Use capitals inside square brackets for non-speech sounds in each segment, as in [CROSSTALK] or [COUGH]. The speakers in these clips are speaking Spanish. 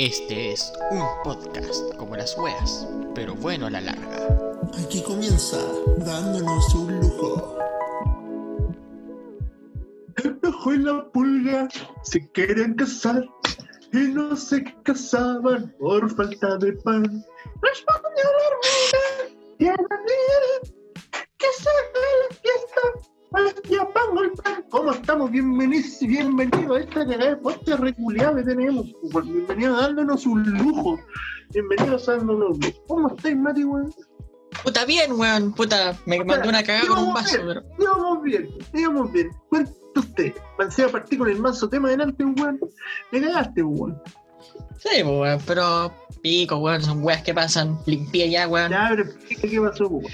Este es un podcast como las weas, pero bueno a la larga. Aquí comienza dándonos un lujo. El y la pulga se querían casar y no se casaban por falta de pan. ¿Cómo estamos? Bienvenidos bienvenidos a esta cagada de podcast reculeada que tenemos. Pues Bienvenidos dándonos un lujo. Bienvenidos dándonos un lujo. ¿Cómo estáis, Mati, weón? Puta bien, weón. Puta, me mandó una cagada con un vaso, pero. Íbamos bien, íbamos bien. Cuenta usted. Pensé a partir con el manso tema delante, weón. Me cagaste, weón. Sí, weón, pero pico, weón, son weas que pasan. Limpié ya, weón. Ya, pero explica qué pasó, weón.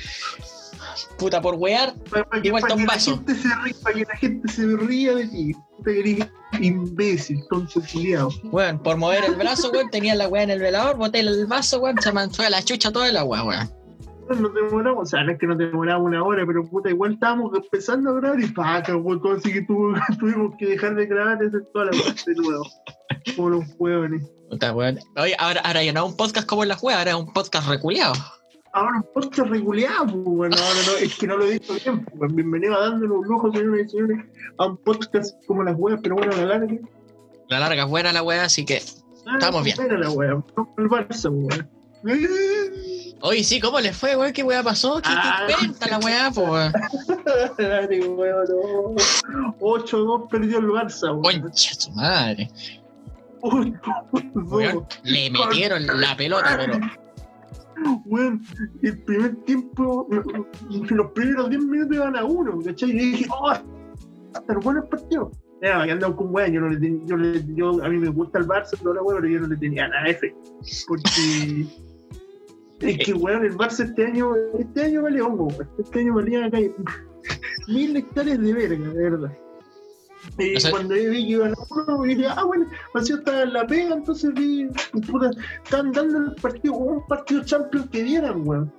Puta, por wear, Igual está un la vaso. gente se para que la gente se ría de ti. Puta que eres imbécil, tonto culiado. weón, por mover el brazo, weón, tenía la wea en el velador, boté el vaso, weón, se fue a la chucha toda la wea, weón. Nos demoramos, o sea, no es que nos demoramos una hora, pero puta, igual estábamos empezando a grabar y paca, weón, así que tuvo- [LAUGHS] tuvimos que dejar de grabar y hacer toda la parte de nuevo. Como los huevones. Puta, weón. Oye, ahora, ahora ya no es un podcast como las weas, ahora es un podcast reculeado. Ahora un podcast regulado, pues, bueno, ahora no, es que no lo he dicho bien, pues, bienvenido a dándonos un lujo, señores y señores, a un podcast como las weas, pero bueno, a la larga. La larga es buena la wea, así que. Ah, Estamos bien. Era la wea, el Barça, weón. Oye, sí, ¿cómo les fue, weón? ¿Qué wea pasó? ¿Qué, Ah. qué cuenta la wea, po, weón? [LAUGHS] Dale, weón, no. 8-2 perdió el Barça, weón. Concha su madre. 8-2. [LAUGHS] Weón, le metieron la pelota, pero. Weón, el primer tiempo, los primeros 10 minutos iban a uno, ¿cachai? Y dije, oh, va a estar bueno el partido. Era, que andaba con weón, yo no le ten- yo, le- yo, a mí me gusta el Barça, pero la weón, pero yo no le tenía nada fe. Porque [LAUGHS] es que weón, el Barça este año, este año vale hongo. Este año valía acá [LAUGHS] mil hectáreas de verga, de verdad. Y O sea- cuando yo vi que iban a uno, dije, ah, bueno, así estaba en la pega, entonces vi, puta, estaban dando el partido como un partido Champions que dieran, weón.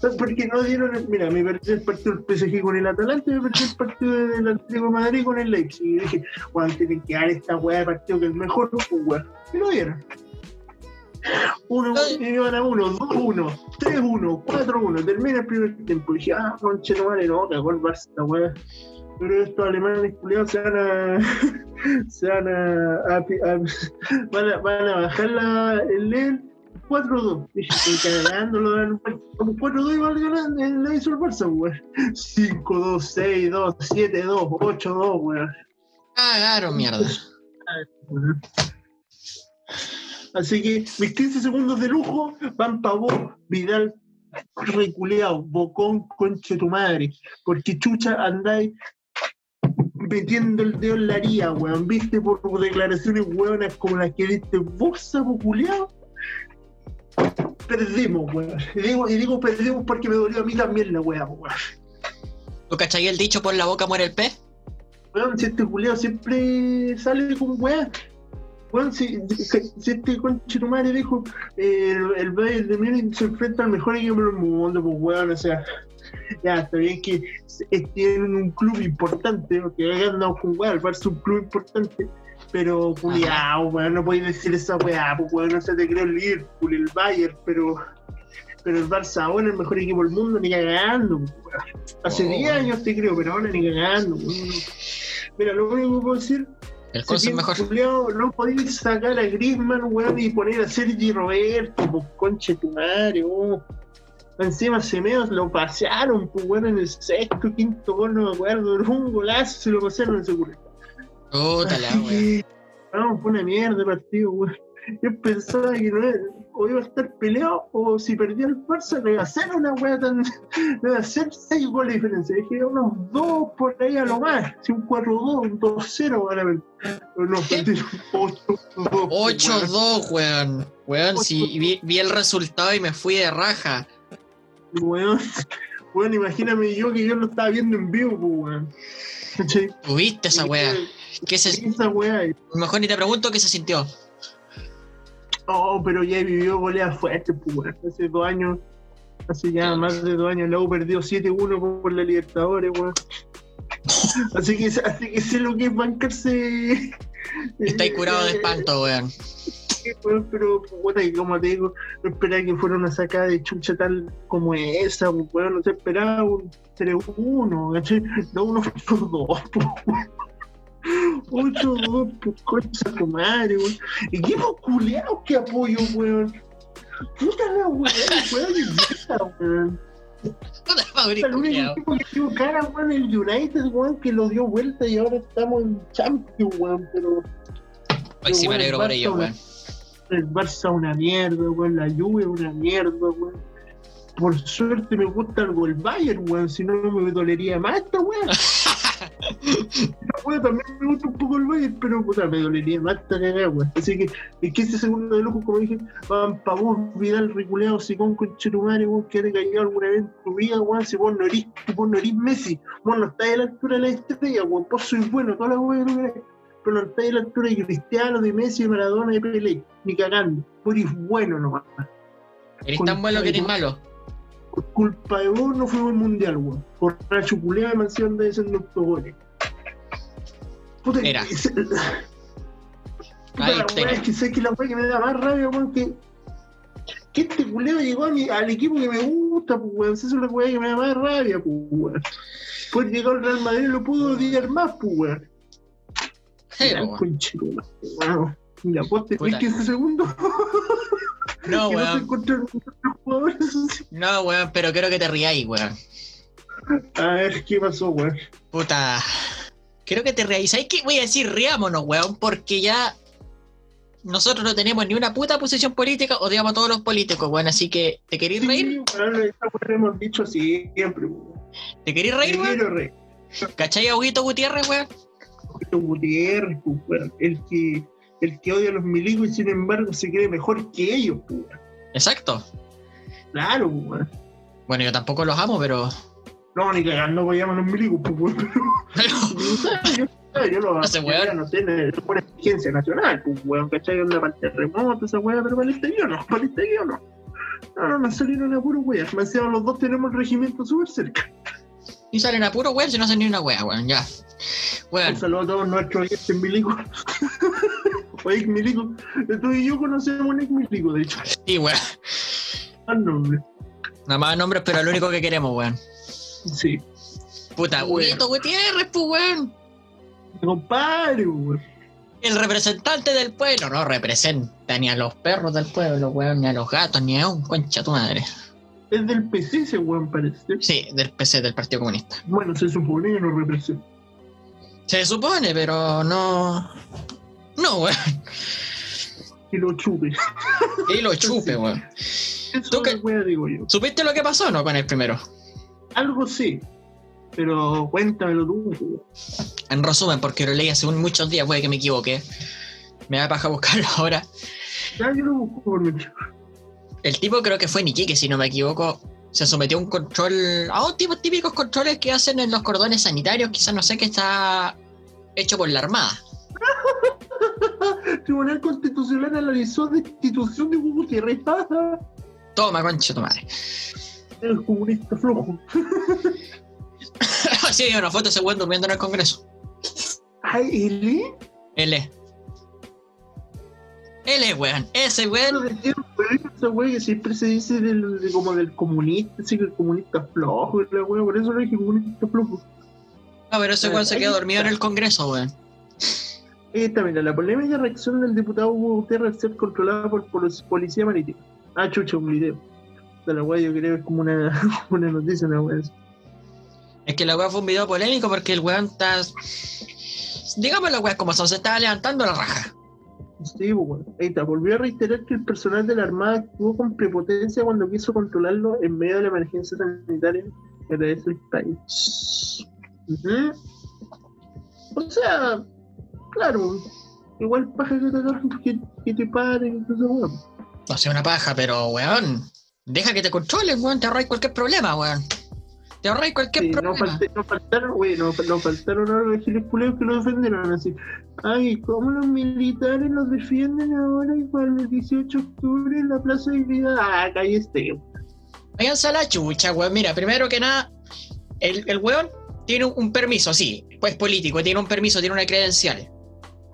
¿Sabes por qué no dieron? el- Mira, me perdí el partido del PSG con el Atalanta y me perdí el partido del Atlético de Madrid con el Leipzig. Y dije, weón, tienen que dar esta weá de partido que es el mejor, pues, weón. Y lo dieron. Uno, y iban a uno, dos, uno, tres, uno, cuatro, uno. Termina el primer tiempo. Y dije, ah, conche, no vale, no, cagó el Barça, esta weá. Pero estos alemanes culiados se van a. [LAUGHS] se van a. a- a- van, a van a bajar la, el LED 4-2. Dije, estoy cagando, lo dan como 4-2 igual ganando, eh, la hizo el Barça, weón. 5-2, 6-2, 7-2, 8-2, weón. Cagaron, mierda. Así que mis 15 segundos de lujo van para vos, Vidal, reculeado, bocón, conche tu madre. Porque chucha andáis metiendo el dedo en la haría, weón. ¿Viste? Por declaraciones weonas como las que viste vos, sapo. Perdimos, weón. Y digo, y digo perdimos porque me dolió a mí también la weá, weón. ¿Tú cachai el dicho por la boca muere el pez? Weón, si este culeado siempre sale con weá. Weón, si, si este conche tu madre dijo eh, el, el Bayern de Múnich se enfrenta al mejor equipo del mundo, pues weón, o sea, [LAUGHS] ya está bien que tienen un club importante, porque ganado con weá, el Barça es un club importante, pero culiao, weón, no podéis decir esa weá, pues weón, no se te creo el Liverpool, el Bayern, pero pero el Barça ahora es el mejor equipo del mundo, ni cagando, pues, weón. Hace Oh, 10 weón. años te creo, pero ahora ni cagando, weón. Mira, lo único que puedo decir El Conce es mejor. Culeado, no podéis sacar a Griezmann, weón, y poner a Sergi Roberto, pues conche tu madre, weón. Encima Semedos lo pasearon, pues weón, en el sexto, quinto gol, no me acuerdo, era un golazo, se lo pasaron en culo. Puta la que, No, fue una mierda el partido, weón. Yo pensaba que no era- o iba a estar peleado, o si perdía el Barça, no iba a ser una weá tan. No iba a ser 6 goles de diferencia. Dije, unos 2 por ahí a lo más. Si un 4-2, un 2-0 van a ver. Pero no, perdieron 8-2. 8-2, weón. Weón, si vi, vi el resultado y me fui de raja. Weón, weón, imagíname yo que yo lo estaba viendo en vivo, pues, weón. ¿Tuviste esa wea? ¿Qué se, Esa weá. mejor ni te pregunto qué se sintió. Oh, pero ya vivió goleadas fuertes, pues, weón. Hace dos años, hace ya más de dos años, U perdió 7-1 por la Libertadores, weón. Así que, así que sé lo que es bancarse. Estáis curado de eh, espanto, weón. eh, weón, Pero, puta, y como te digo, no esperaba que fuera una sacada de chucha tal como esa, weón. No se esperaba un 3-1, ¿cachai? No, uno 8-2, po, [LAUGHS] weón. 8-2, pues concha tu madre, weón. Equipos culeados que apoyo, weón. Puta la weón, weón, weón. Puta, Mauri, El único equipo que tuvo cara, weón, el United, weón, que lo dio vuelta y ahora estamos en Champions, weón, pero Hoy sí me alegro por ellos, weón. el Barça una mierda, weón, la Juve una mierda, weón. Por suerte me gusta el Bayern, weón, si no me dolería más esta weón. [LAUGHS] También me gusta un poco el Bayern, pero puta, me dolería más esta cagada. Así que, es que ese segundo de lujo, como dije, van pa' vos, Vidal, Reculeado, Sicón, Conchetumare, weón, que te cayó alguna vez en tu vida, weón, si vos no erís, vos no erís Messi, vos no estás a la altura de la estrella, weón, vos sois bueno, todas las weas que querés, pero no estás a la altura de Cristiano, de Messi, de Maradona, de Pelé, ni cagando, vos eres bueno nomás. Eres tan bueno que eres malo. Por culpa de vos no fuimos al mundial, weón. Por la chuculea de mansión de ese goles. Puta, Mira. ese- [LAUGHS] Puta, Ahí la tengo. weá es que sé que la weá que me da más rabia, weón, que. Que este culeo llegó a mi- al equipo que me gusta, pues, weón. Esa es la weá que me da más rabia, pues, weón. Pues llegó al Real Madrid lo pudo odiar más, pues, weón. Sí, Mira, weón. weón. Mira, vos te Puta. 15 segundos [LAUGHS] No, que no se weón. así. No, weón, pero quiero que te riáis, weón. A ver, ¿qué pasó, weón? Puta. Quiero que te riáis. ¿Sabes qué? Voy a decir riámonos, weón, porque ya nosotros no tenemos ni una puta posición política, odiamos a todos los políticos, weón. Así que, ¿te queréis reír? Sí, esa lo hemos dicho siempre, weón. ¿Te queréis reír, weón? quiero reír. ¿Cachai a Huguito Gutiérrez, weón? Gutiérrez, pues, weón, el que, el que odia a los milicos y sin embargo se cree mejor que ellos, pues, weón. Exacto. Claro, pues, weón. Bueno, yo tampoco los amo, pero. No, ni cagando apoyamos a los milicos, pues, weón. Pero, yo, yo lo No weón. no sé, es una exigencia nacional, pues, weón, ¿cachai? Onda para el terremoto, esa weá, pero para el exterior no, para el exterior no. No, no, nos salieron a puro weá. Me decían, los dos tenemos el regimiento súper cerca. Y salen a puro weón si no hacen ni una wea, weón. Ya. Weón. Un saludo a todos nuestros oyentes milicos. [LAUGHS] o ex milicos. Tú y yo conocemos un ex milico, de hecho. Sí, weón. Al nombre. Nada más nombres, pero lo único que queremos, weón. Sí. Puta. Huguito Gutiérrez, pues, weón. Compadre, weón. El representante del pueblo no representa ni a los perros del pueblo, weón, ni a los gatos, ni a un concha tu madre. Es del PC ese weón, parece. Sí, del PC, del Partido Comunista. Bueno, se supone que no representa. Se supone, pero no. No, weón. Que lo chupe. Y lo chupe, weón. ¿Tú wea, digo yo. ¿Supiste lo que pasó o no con el primero? Algo sí. Pero cuéntamelo tú, weón. En resumen, porque lo leí hace un- muchos días, puede que me equivoqué. Me da paja buscarlo ahora. Ya yo lo busco por mi chico. El tipo creo que fue Niquique, si no me equivoco. Se sometió a un control. a un tipo típicos controles que hacen en los cordones sanitarios, quizás no sé que está hecho por la Armada. [LAUGHS] Tribunal Constitucional analizó destitución de Hugo Gutiérrez. Toma, concha tu madre. El comunista flojo. [LAUGHS] sí, una foto de ese weón durmiendo en el Congreso. Ay, ¿él? L. L, weón. Ese weón. Esa wea que siempre se dice del, de- como del comunista, así que el comunista flojo, y la wea, por eso le dije comunista flojo. No, pero ese weón se quedó dormido en el Congreso, weón. Esta, mira, la polémica reacción del diputado Hugo Gutiérrez al ser controlada por, por los policía marítima. Ah, chucha, un video. De la wea yo creo que es como una, [LAUGHS] una noticia, una así. Es que la weá fue un video polémico porque el weón está. Digamos la weá como son, se estaba levantando la raja. Sí, pues, bueno. Está. Volvió a reiterar que el personal de la Armada actuó con prepotencia cuando quiso controlarlo en medio de la emergencia sanitaria que atravesó el país. O sea, claro, igual paja que te que, que te paren, bueno. No sé, una paja, pero weón. Deja que te controlen, weón. Te ahorráis cualquier problema, weón. Te ahorráis cualquier Sí, problema. no faltaron, güey, no, no faltaron ahora los culeos que lo defendieron así. Ay, ¿cómo los militares los defienden ahora igual el 18 de octubre en la Plaza de Dignidad? Ah, cállate. Váyanse a la chucha, weón. Mira, primero que nada, el, el weón tiene un, un permiso, sí, pues político, tiene un permiso, tiene una credencial.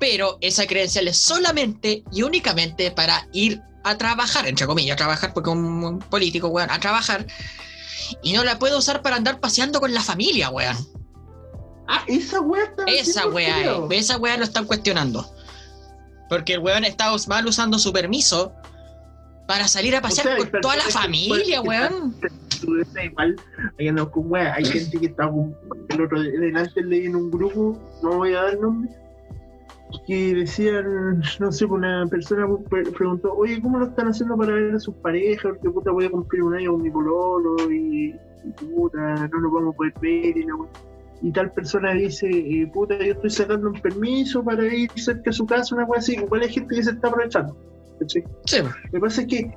Pero esa credencial es solamente y únicamente para ir a trabajar, entre comillas, a trabajar, porque un, un político, weón, a trabajar. Y no la puede usar para andar paseando con la familia, weón. Ah, esa weá está. Esa weá, es, esa weá lo están cuestionando. Porque el weón está mal usando su permiso para salir a pasear O sea, hay con toda la familia, weón. Hay, gente que está el otro delante leí en un grupo, no voy a dar nombre, que decían, no sé, una persona pre- preguntó, oye, ¿cómo lo están haciendo para ver a sus parejas? Porque puta voy a cumplir un año con mi pololo y, y puta, no nos vamos a poder ver y la. Y tal persona dice, eh, puta, yo estoy sacando un permiso para ir cerca a su casa, una weá así. Igual hay gente que se está aprovechando. ¿cachai? Sí, Lo que pasa es que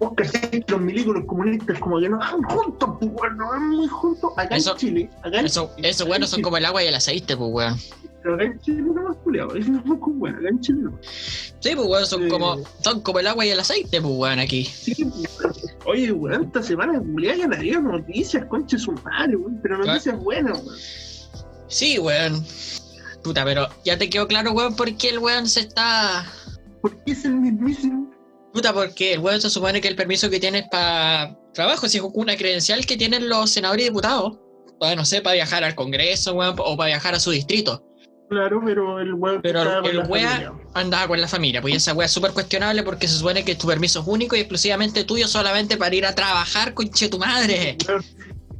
vos que los milicos, los comunistas, como que no van juntos, pues, weón, no van muy juntos. Acá Eso- en Chile, acá en eso, Chile, eso bueno son como el agua y el aceite, pues weón. Pero acá en Chile no más culiado, es más con weón, acá en Chile no. Sí, pues weón, son Eh. como, son como el agua y el aceite, pues weón, aquí. Sí, pues, oye, weón, esta semana culiada ya no había noticias, conche su madre, weón, pero noticias buenas, weón. Sí, weón. Puta, pero ya te quedó claro, weón, por qué el weón se está. Porque es el mismísimo. Puta, porque el weón se supone que el permiso que tienes para trabajo, si es una credencial que tienen los senadores y diputados. Para, no sé, para viajar al Congreso, weón, o para viajar a su distrito. Claro, pero el weón. Pero el- wea-. Andaba con la familia, pues esa weá es súper cuestionable porque se supone que tu permiso es único y exclusivamente tuyo solamente para ir a trabajar, conche tu madre. Claro,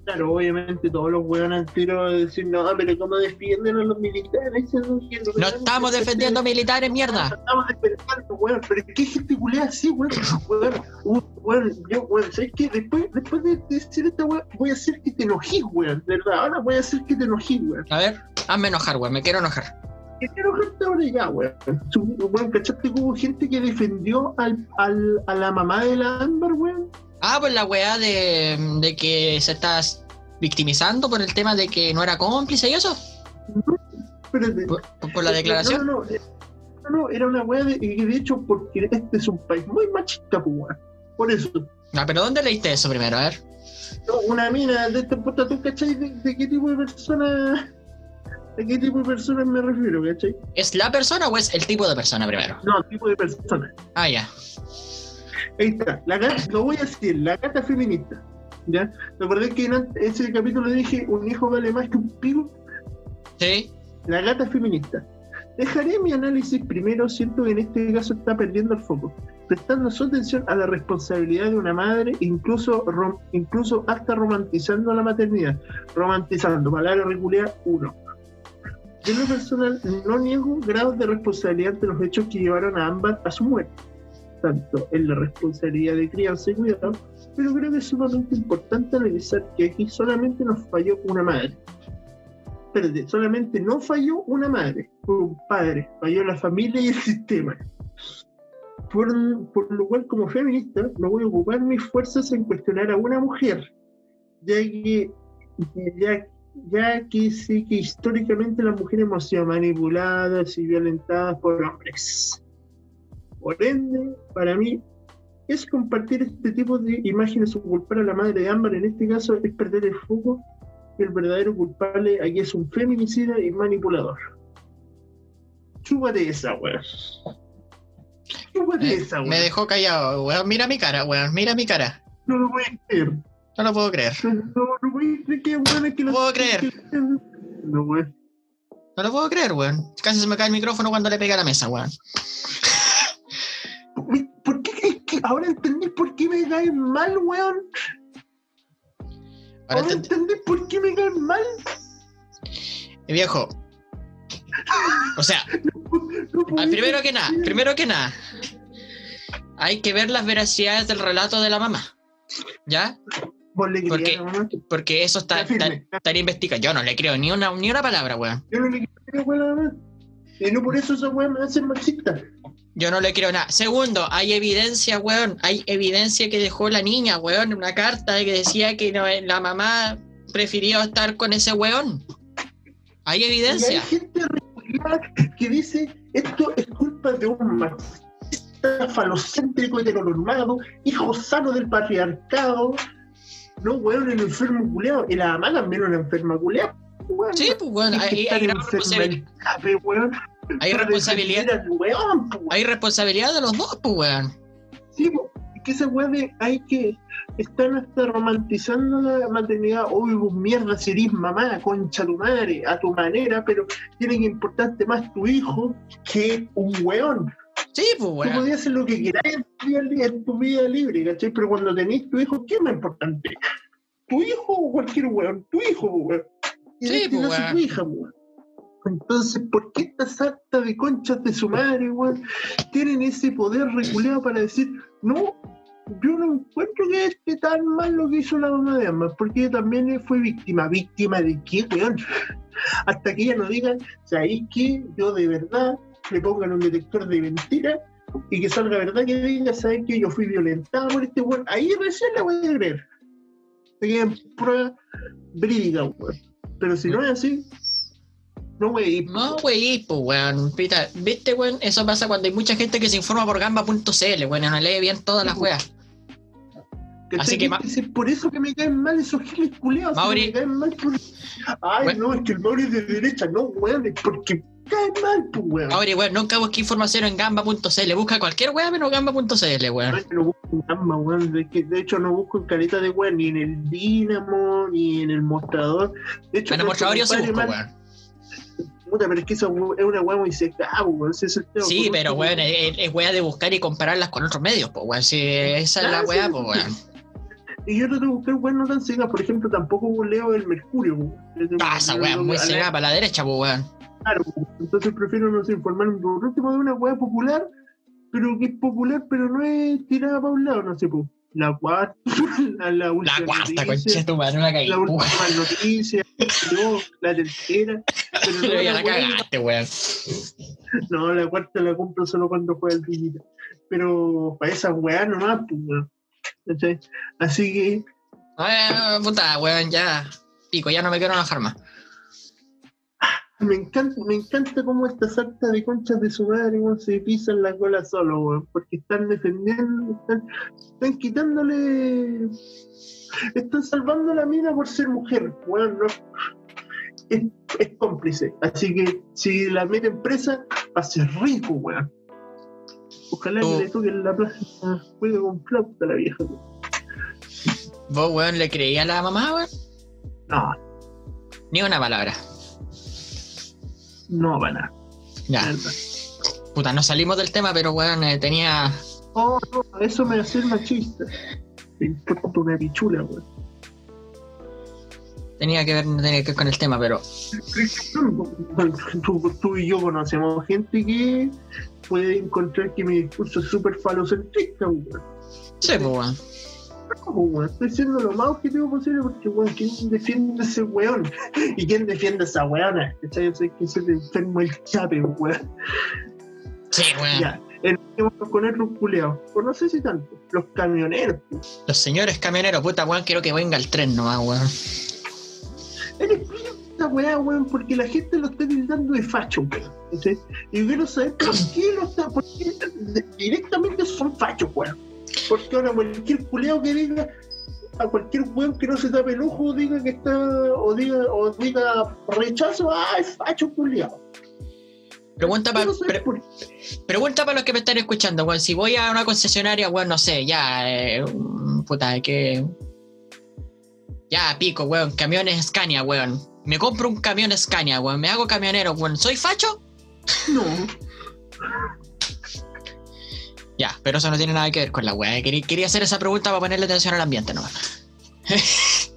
Claro, obviamente todos los weones al tiro a decir, no, pero ¿cómo defienden a los militares? No. No estamos defendiendo militares, mierda. Estamos defendiendo, weón, pero es que hay gente culea así, weón. Weón, weón, yo, weón, ¿sabes qué? Después, después de decir esta weón, voy a hacer que te enojes, weón, de verdad. Ahora voy a hacer que te enojes, weón. A ver, hazme enojar, weón, me quiero enojar. Que te enojaste ahora ya, weón. ¿cachaste que hubo gente que defendió al, al, a la mamá de la Amber, weón? Ah, pues la weá de, de que se está victimizando por el tema de que no era cómplice y eso, Espérate. por, por la declaración. No, no, no, eh, no, no, era una weá de, de hecho, porque este es un país muy machista, pues, weón. Por eso. Ah, pero ¿dónde leíste eso primero? A ver. No, una mina de esta puta, ¿tú cachai de, de qué tipo de persona? ¿A qué tipo de personas me refiero, cachai? ¿Es la persona o es el tipo de persona primero? No, tipo de persona. Ah, ya. Ahí está, la gata, lo voy a decir, la gata feminista. ¿Ya? ¿Te acordás que en ese capítulo dije un hijo vale más que un pico? Sí. La gata feminista. Dejaré mi análisis primero, siento que en este caso está perdiendo el foco, prestando su atención a la responsabilidad de una madre, incluso, rom- incluso hasta romantizando la maternidad. Romantizando, palabra regular uno. En lo personal no niego grados de responsabilidad de los hechos que llevaron a ambas a su muerte, tanto en la responsabilidad de crianza y cuidado, pero creo que es sumamente importante analizar que aquí solamente nos falló una madre solamente no falló una madre, un padre, falló la familia y el sistema. Por, lo cual, como feminista, no voy a ocupar mis fuerzas en cuestionar a una mujer, ya que, ya que sé que históricamente las mujeres hemos sido manipuladas y violentadas por hombres. Por ende, para mí, es compartir este tipo de imágenes o culpar a la madre de Ámbar, en este caso, es perder el foco que el verdadero culpable aquí es un feminicida y manipulador. Chúpate esa, weón. Chúpate esa, weón. me dejó callado, weón. Mira mi cara, weón. Mira mi cara. No lo voy a creer. No lo puedo creer. No, no a creer que weón es que No lo- puedo creer. No, weón. No lo puedo creer, weón. Casi se me cae el micrófono cuando le pegué a la mesa, weón. ¿Por qué crees que ahora entendí por qué me caes mal, weón? Ahora Ahora entendí. entendí por qué me caes mal. Mi viejo. O sea, [LAUGHS] No ah, primero que nada, primero que nada. Hay que ver las veracidades del relato de la mamá. ¿Ya? Vos le ¿Por querías qué? a la mamá. Porque eso está, estaría investigado. Yo no le creo ni una, ni una palabra, weón. Yo no le quería weón. Y no por eso esa weón me hace machista. Yo no le creo nada. Segundo, hay evidencia, weón. Hay evidencia que dejó la niña, weón. Una carta que decía que no- la mamá prefirió estar con ese weón. Hay Y hay evidencia. gente que dice esto es culpa de un machista falocéntrico heteronormado, hijo sano del patriarcado. No, weón, el enfermo culeado. Y la mamá también una enferma culeada. weón. Sí, pues, weón. Hay Hay, gran enfermo responsabilidad. weón. Hay responsabilidad. weón, pues, weón. Hay responsabilidad de los dos, pues, weón. Sí, po, es que esa weá de hay que están hasta romantizando la maternidad. Uy, vos mierda, si eres mamá, concha tu madre, a tu manera, pero tiene que importarte más tu hijo que un weón. Sí, pues, Tú weón. podías hacer lo que quieras en tu vida, libre, ¿cachai? Pero cuando tenés tu hijo, ¿qué es más importante? ¿Tu hijo o cualquier weón? Tu hijo, weón. Y Sí, caso, weón. tu hija, weón. Entonces, ¿por qué estas actas de conchas de su madre, weón, tienen ese poder reculeado para decir, no, yo no encuentro que esté tan mal lo que hizo la mamá de ambas, porque ella también fue víctima. ¿Víctima de qué, weón? Hasta que ella nos diga, ¿sabéis que yo de verdad le pongan un detector de mentira y que salga verdad que diga, ¿sabes que yo fui violentada por este weón? Ahí recién la voy a creer. Quedan prueba verídica, weón. Pero si no es así, no, güey. No, wey, pues, weón. Pita, ¿Viste, weón? Eso pasa cuando hay mucha gente que se informa por gamba.cl, weón. y No lee bien todas las weas. así que Es por eso que me caen mal esos giles culeados. Mauri. Me caen mal por... Ay, Bueno. no, es que el Mauri es de derecha. No, weón, es porque caen mal, pues, weón. Ahora, weón, nunca busque información en gamba.cl. Busca cualquier wea menos gamba.cl, weón. no busco en Gamba, weón. De, que- de hecho, no busco en caleta de weón, ni en el Dinamo, ni en el mostrador. De hecho, En el mostrador yo sí busco, weón. Puta, pero es que eso es una weá muy seca, weón. ese es el tema. Sí, Por pero, weón, es, es wea de buscar y compararlas con otros medios, pues, weón. Si esa es la wea, sí, pues, weón. Y yo trato de buscar weón no tan secas. Por ejemplo, tampoco leo el Mercurio, weón. Yo tengo- Ah, muy que- a la- cegada para la derecha, pues, weón. Claro, entonces prefiero, no sé, informarme por último de una weá popular, pero que es popular, pero no es tirada para un lado, no sé, pues. La cuarta, [LAUGHS] la, la última. La cuarta, noticia, tu madre, una La última noticia, yo, la tercera. [LAUGHS] Pero no, ya la cagaste, weón. no, la cuarta la compro solo cuando juega el Villita. Pero para esas weas nomás, pues, weón. Así que, Ay, puta, weón, ya. Pico, ya no me quiero enojar más. Me encanta, me encanta cómo estas actas de conchas de su madre se pisan la cola solo, weón, porque están defendiendo, están, están quitándole, están salvando la mina por ser mujer, weón, no. es, es cómplice, así que si la meten presa, va a ser rico, weón. Ojalá Oh. que le toquen la plaza, juegue con flauta la vieja. weón. ¿Vos, weón, le creía a la mamá, weón? No, Ni una palabra. No va nada. Ya. verdad. Puta, no salimos del tema, pero weón, eh, tenía. Oh, no, eso me hace machista. Me importa una pichula, weón. Tenía que ver, tenía que ver con el tema, pero. Tú, tú y yo conocemos gente que puede encontrar que mi discurso es súper falocentrista, weón. Sí, pues, weón. Weón, Estoy siendo lo más objetivo posible porque, weón, ¿quién defiende ese weón? [LAUGHS] ¿Y quién defiende a esa weona? ¿Cachai? Yo sé que se le enfermo el chape, weón. Sí, weón. Ya, el con otros culeados. Pues no sé si tanto. Los camioneros, Los señores camioneros, puta, weón, quiero que venga el tren nomás, weón. Eres pillo esta weá, weón, porque la gente lo está tildando de facho, weón. Y quiero saber por qué lo está, por qué directamente son fachos, weón. Porque ahora cualquier culeado que diga, a cualquier weón que no se tape el ojo, diga que está, o diga, o diga rechazo, ah, es facho culeado. Pregunta para pregunta para los que me están escuchando, weón. Si voy a una concesionaria, weón, no sé, ya, eh, mm, puta, que. Ya, pico, weón, camiones Scania, weón. Me compro un camión Scania, weón. Me hago camionero, weón. ¿Soy facho? No, Ya, pero eso no tiene nada que ver con la weá. Quería, hacer esa pregunta para ponerle atención al ambiente nomás. [LAUGHS]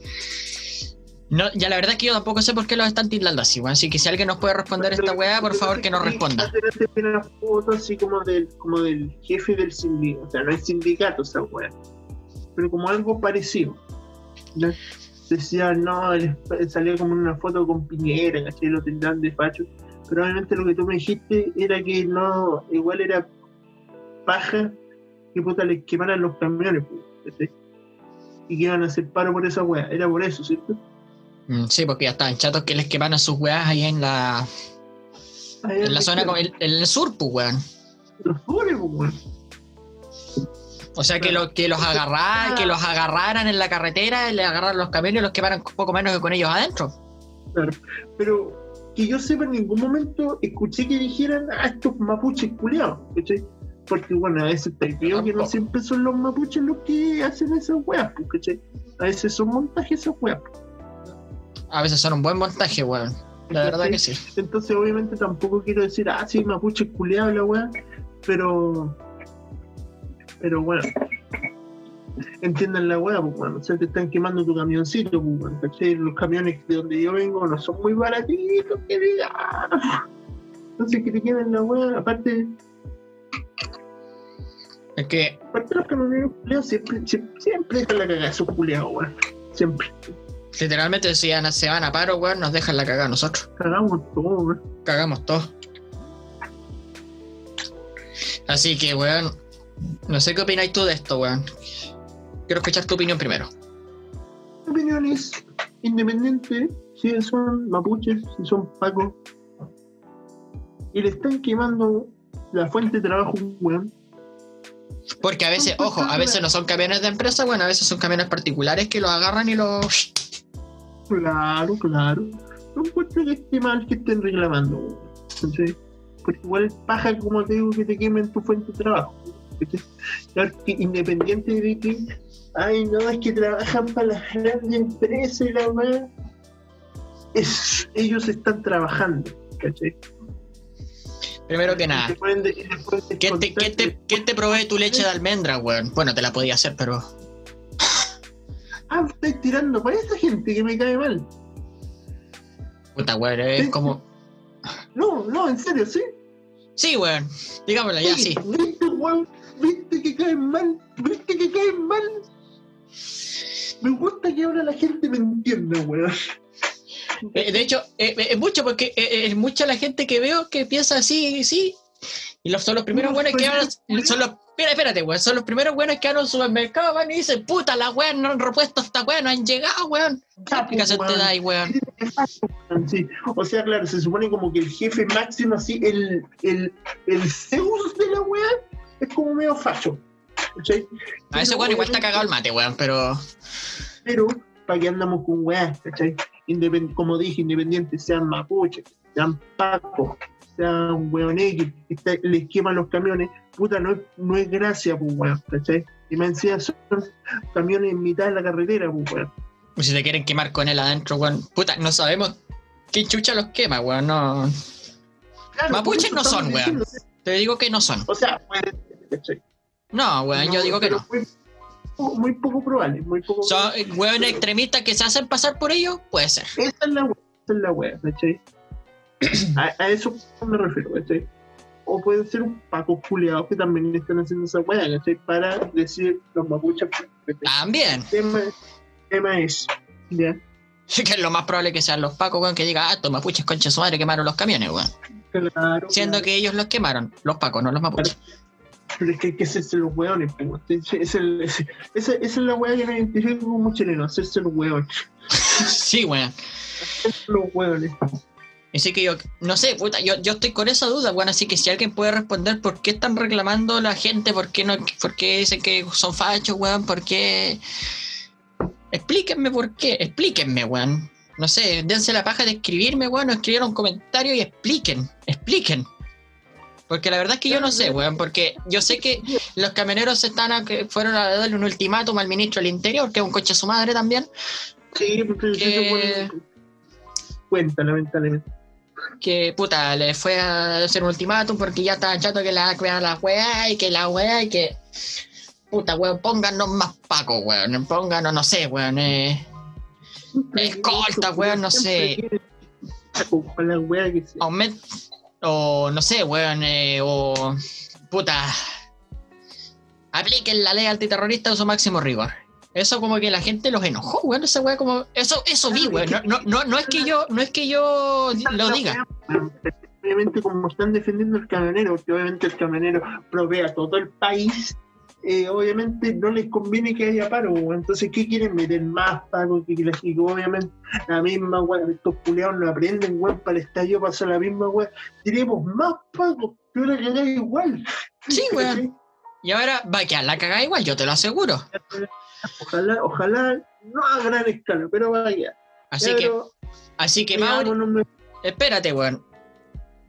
no, ya la verdad es que yo tampoco sé por qué los están tildando así, weón. Así que si alguien nos puede responder esta weá, por favor que nos responda. Una foto así como del, como del jefe del sindicato, o sea, no es sindicato esa weá, pero como algo parecido. ¿ya? Decía, no, salía como una foto con Piñera, ¿cachai? Lo tendrán de facho. Pero obviamente lo que tú me dijiste era que no, igual era paja que puta les quemaran los camiones, pues. Y que iban a hacer paro por esa weá. Era por eso, ¿cierto? Mm, sí, porque ya estaban chatos que les queman a sus weás ahí en la, Ahí en la zona, como el- en el sur, pues, weón. Los pobres, pues, weón. O sea, que, lo, que los agarraran, que los agarraran en la carretera, le agarraran los camiones y los quemaran poco menos que con ellos adentro. Claro. Pero que yo sepa, en ningún momento escuché que dijeran a estos mapuches culiados, ¿cachai? Porque bueno, a veces te creo que no siempre son los mapuches los que hacen esas weas, pues, ¿cachai? A veces son montajes esas weas. A veces son un buen montaje, weón. La verdad que sí. Entonces, obviamente, tampoco quiero decir, ah, sí, mapuche culiado la weá, pero. Pero bueno. Entiendan la weá, pues bueno, o sea, te están quemando tu camioncito, pues bueno, ¿cachai? Los camiones de donde yo vengo no son muy baratitos, que. [LAUGHS] Entonces, que te quemen la weá, aparte, Es que, aparte los camioneros culiados siempre, siempre, siempre dejan la cagada, esos culiados, weón. Siempre. literalmente, si ya se van a paro, weón, nos dejan la cagada a nosotros. Cagamos todo, weón. Cagamos todo. Así que, weón, no sé qué opináis tú de esto, weón. Quiero escuchar tu opinión primero. Mi opinión es independiente si son mapuches, si son pacos, y le están quemando la fuente de trabajo, weón. Porque a veces, ojo, a veces no son camiones de empresa, bueno, a veces son camiones particulares que los agarran y los... Claro, claro. No encuentro que esté mal que estén reclamando. ¿cachai? Porque igual es paja, como te digo, que te quemen tu fuente de trabajo. independiente de que, ay, no, es que trabajan para las grandes empresas y la. Es, ellos están trabajando, ¿cachai? Primero que nada, te ¿qué te, qué te, qué te provee tu leche de almendra, weón? Bueno, te la podía hacer, pero... Ah, estáis tirando para esa gente que me cae mal. Puta, weón, es como... No, no, en serio, sí. Sí, weón, digámoslo ya, sí. ¿Viste, weón? ¿Viste que caen mal? ¿Viste que caen mal? Me gusta que ahora la gente me entienda, weón. Eh, De hecho, eh, eh, es mucho porque eh, eh, es mucha la gente que veo que piensa así, sí. Y los, son los primeros No, buenos que hablan, son los, mira, espérate, weón, son los primeros buenos que hablan en supermercado, van y dicen, puta, la weón no han repuesto esta weón, no han llegado, weón. ¿Qué explicación pues, te da ahí, weón? Sí, o sea, claro, se supone como que el jefe máximo, así, el, el, el Zeus de la weá, es como medio facho. ¿cachai? A ese weón igual está cagado el mate, weón, pero... Pero, ¿para qué andamos con weá? ¿cachai? Independ- como dije, independientes, sean mapuches, sean pacos, sean weón X, que les queman los camiones, puta, no es, no es gracia, pues weón, ¿cachai? Y me decía, son camiones en mitad de la carretera, pues weón. pues, Si te quieren quemar con él adentro, weón. Puta, no sabemos quién chucha los quema, weón, no... Claro, Mapuches no son, estamos weón. diciendo, Te digo que no son. O sea, puede ser, ¿cachai? No, weón, yo digo que no. Muy poco probable, muy poco Son eh, weones extremistas que se hacen pasar por ellos, puede ser. Esa es la wea, esa es la wea, ¿cachai? [CLEARS THROAT] A, a eso me refiero, ¿cachai? O pueden ser un paco culiados que también están haciendo esa wea, ¿cachai? Para decir los mapuches. También. El tema, el tema es, ¿ya? [LAUGHS] Que es lo más probable que sean los pacos, weón, que diga, ah, estos mapuches concha su madre quemaron los camiones, weón. Claro, Siendo claro. que ellos los quemaron, los pacos, no los mapuches. Pero es que hay que hacerse los esa, es el- esa, esa es la wea que nos identifica como chilenos, hacerse los weones. Sí, weón. Hacerse los weones. Así que yo, no sé, puta, yo, yo estoy con esa duda, weón. Así que si alguien puede responder por qué están reclamando la gente, por qué, no, por qué dicen que son fachos, weón, por qué. Explíquenme por qué, explíquenme, weón. No sé, dense la paja de escribirme, weón, o escribir un comentario y expliquen, expliquen. Porque la verdad es que yo no sé, weón, porque yo sé que los camioneros están a, que fueron a darle un ultimátum al ministro del Interior, que es un coche a su madre también, Sí, porque Que- cuenta, lamentablemente. que puta, le fue a hacer un ultimátum porque ya estaba chato que la crean la weá y que la weá y que puta weón, pónganos más paco, weón, pónganos, no sé, weón, eh, Escolta, weón, no sé. Ojalá, o no sé, weón, eh, o puta, apliquen la ley antiterrorista a su máximo rigor. Eso como que la gente los enojó, weón, esa weá como, eso, eso vi, weón, no, no, no, no es que yo, no es que yo lo diga. Obviamente, como están defendiendo el camionero, porque obviamente el camionero provee a todo el país, eh, obviamente no les conviene que haya paro. Entonces, ¿qué quieren meter más paro? Que, obviamente la misma weón, estos culeados no aprenden, weón, para el estadio pasa la misma weón. Diremos más pago, pero la cagada igual. Sí, weón. Y ahora va a quedar la cagada igual, yo te lo aseguro. Ojalá, ojalá, no a gran escala, pero vaya. Así que Así que me- espérate, weón.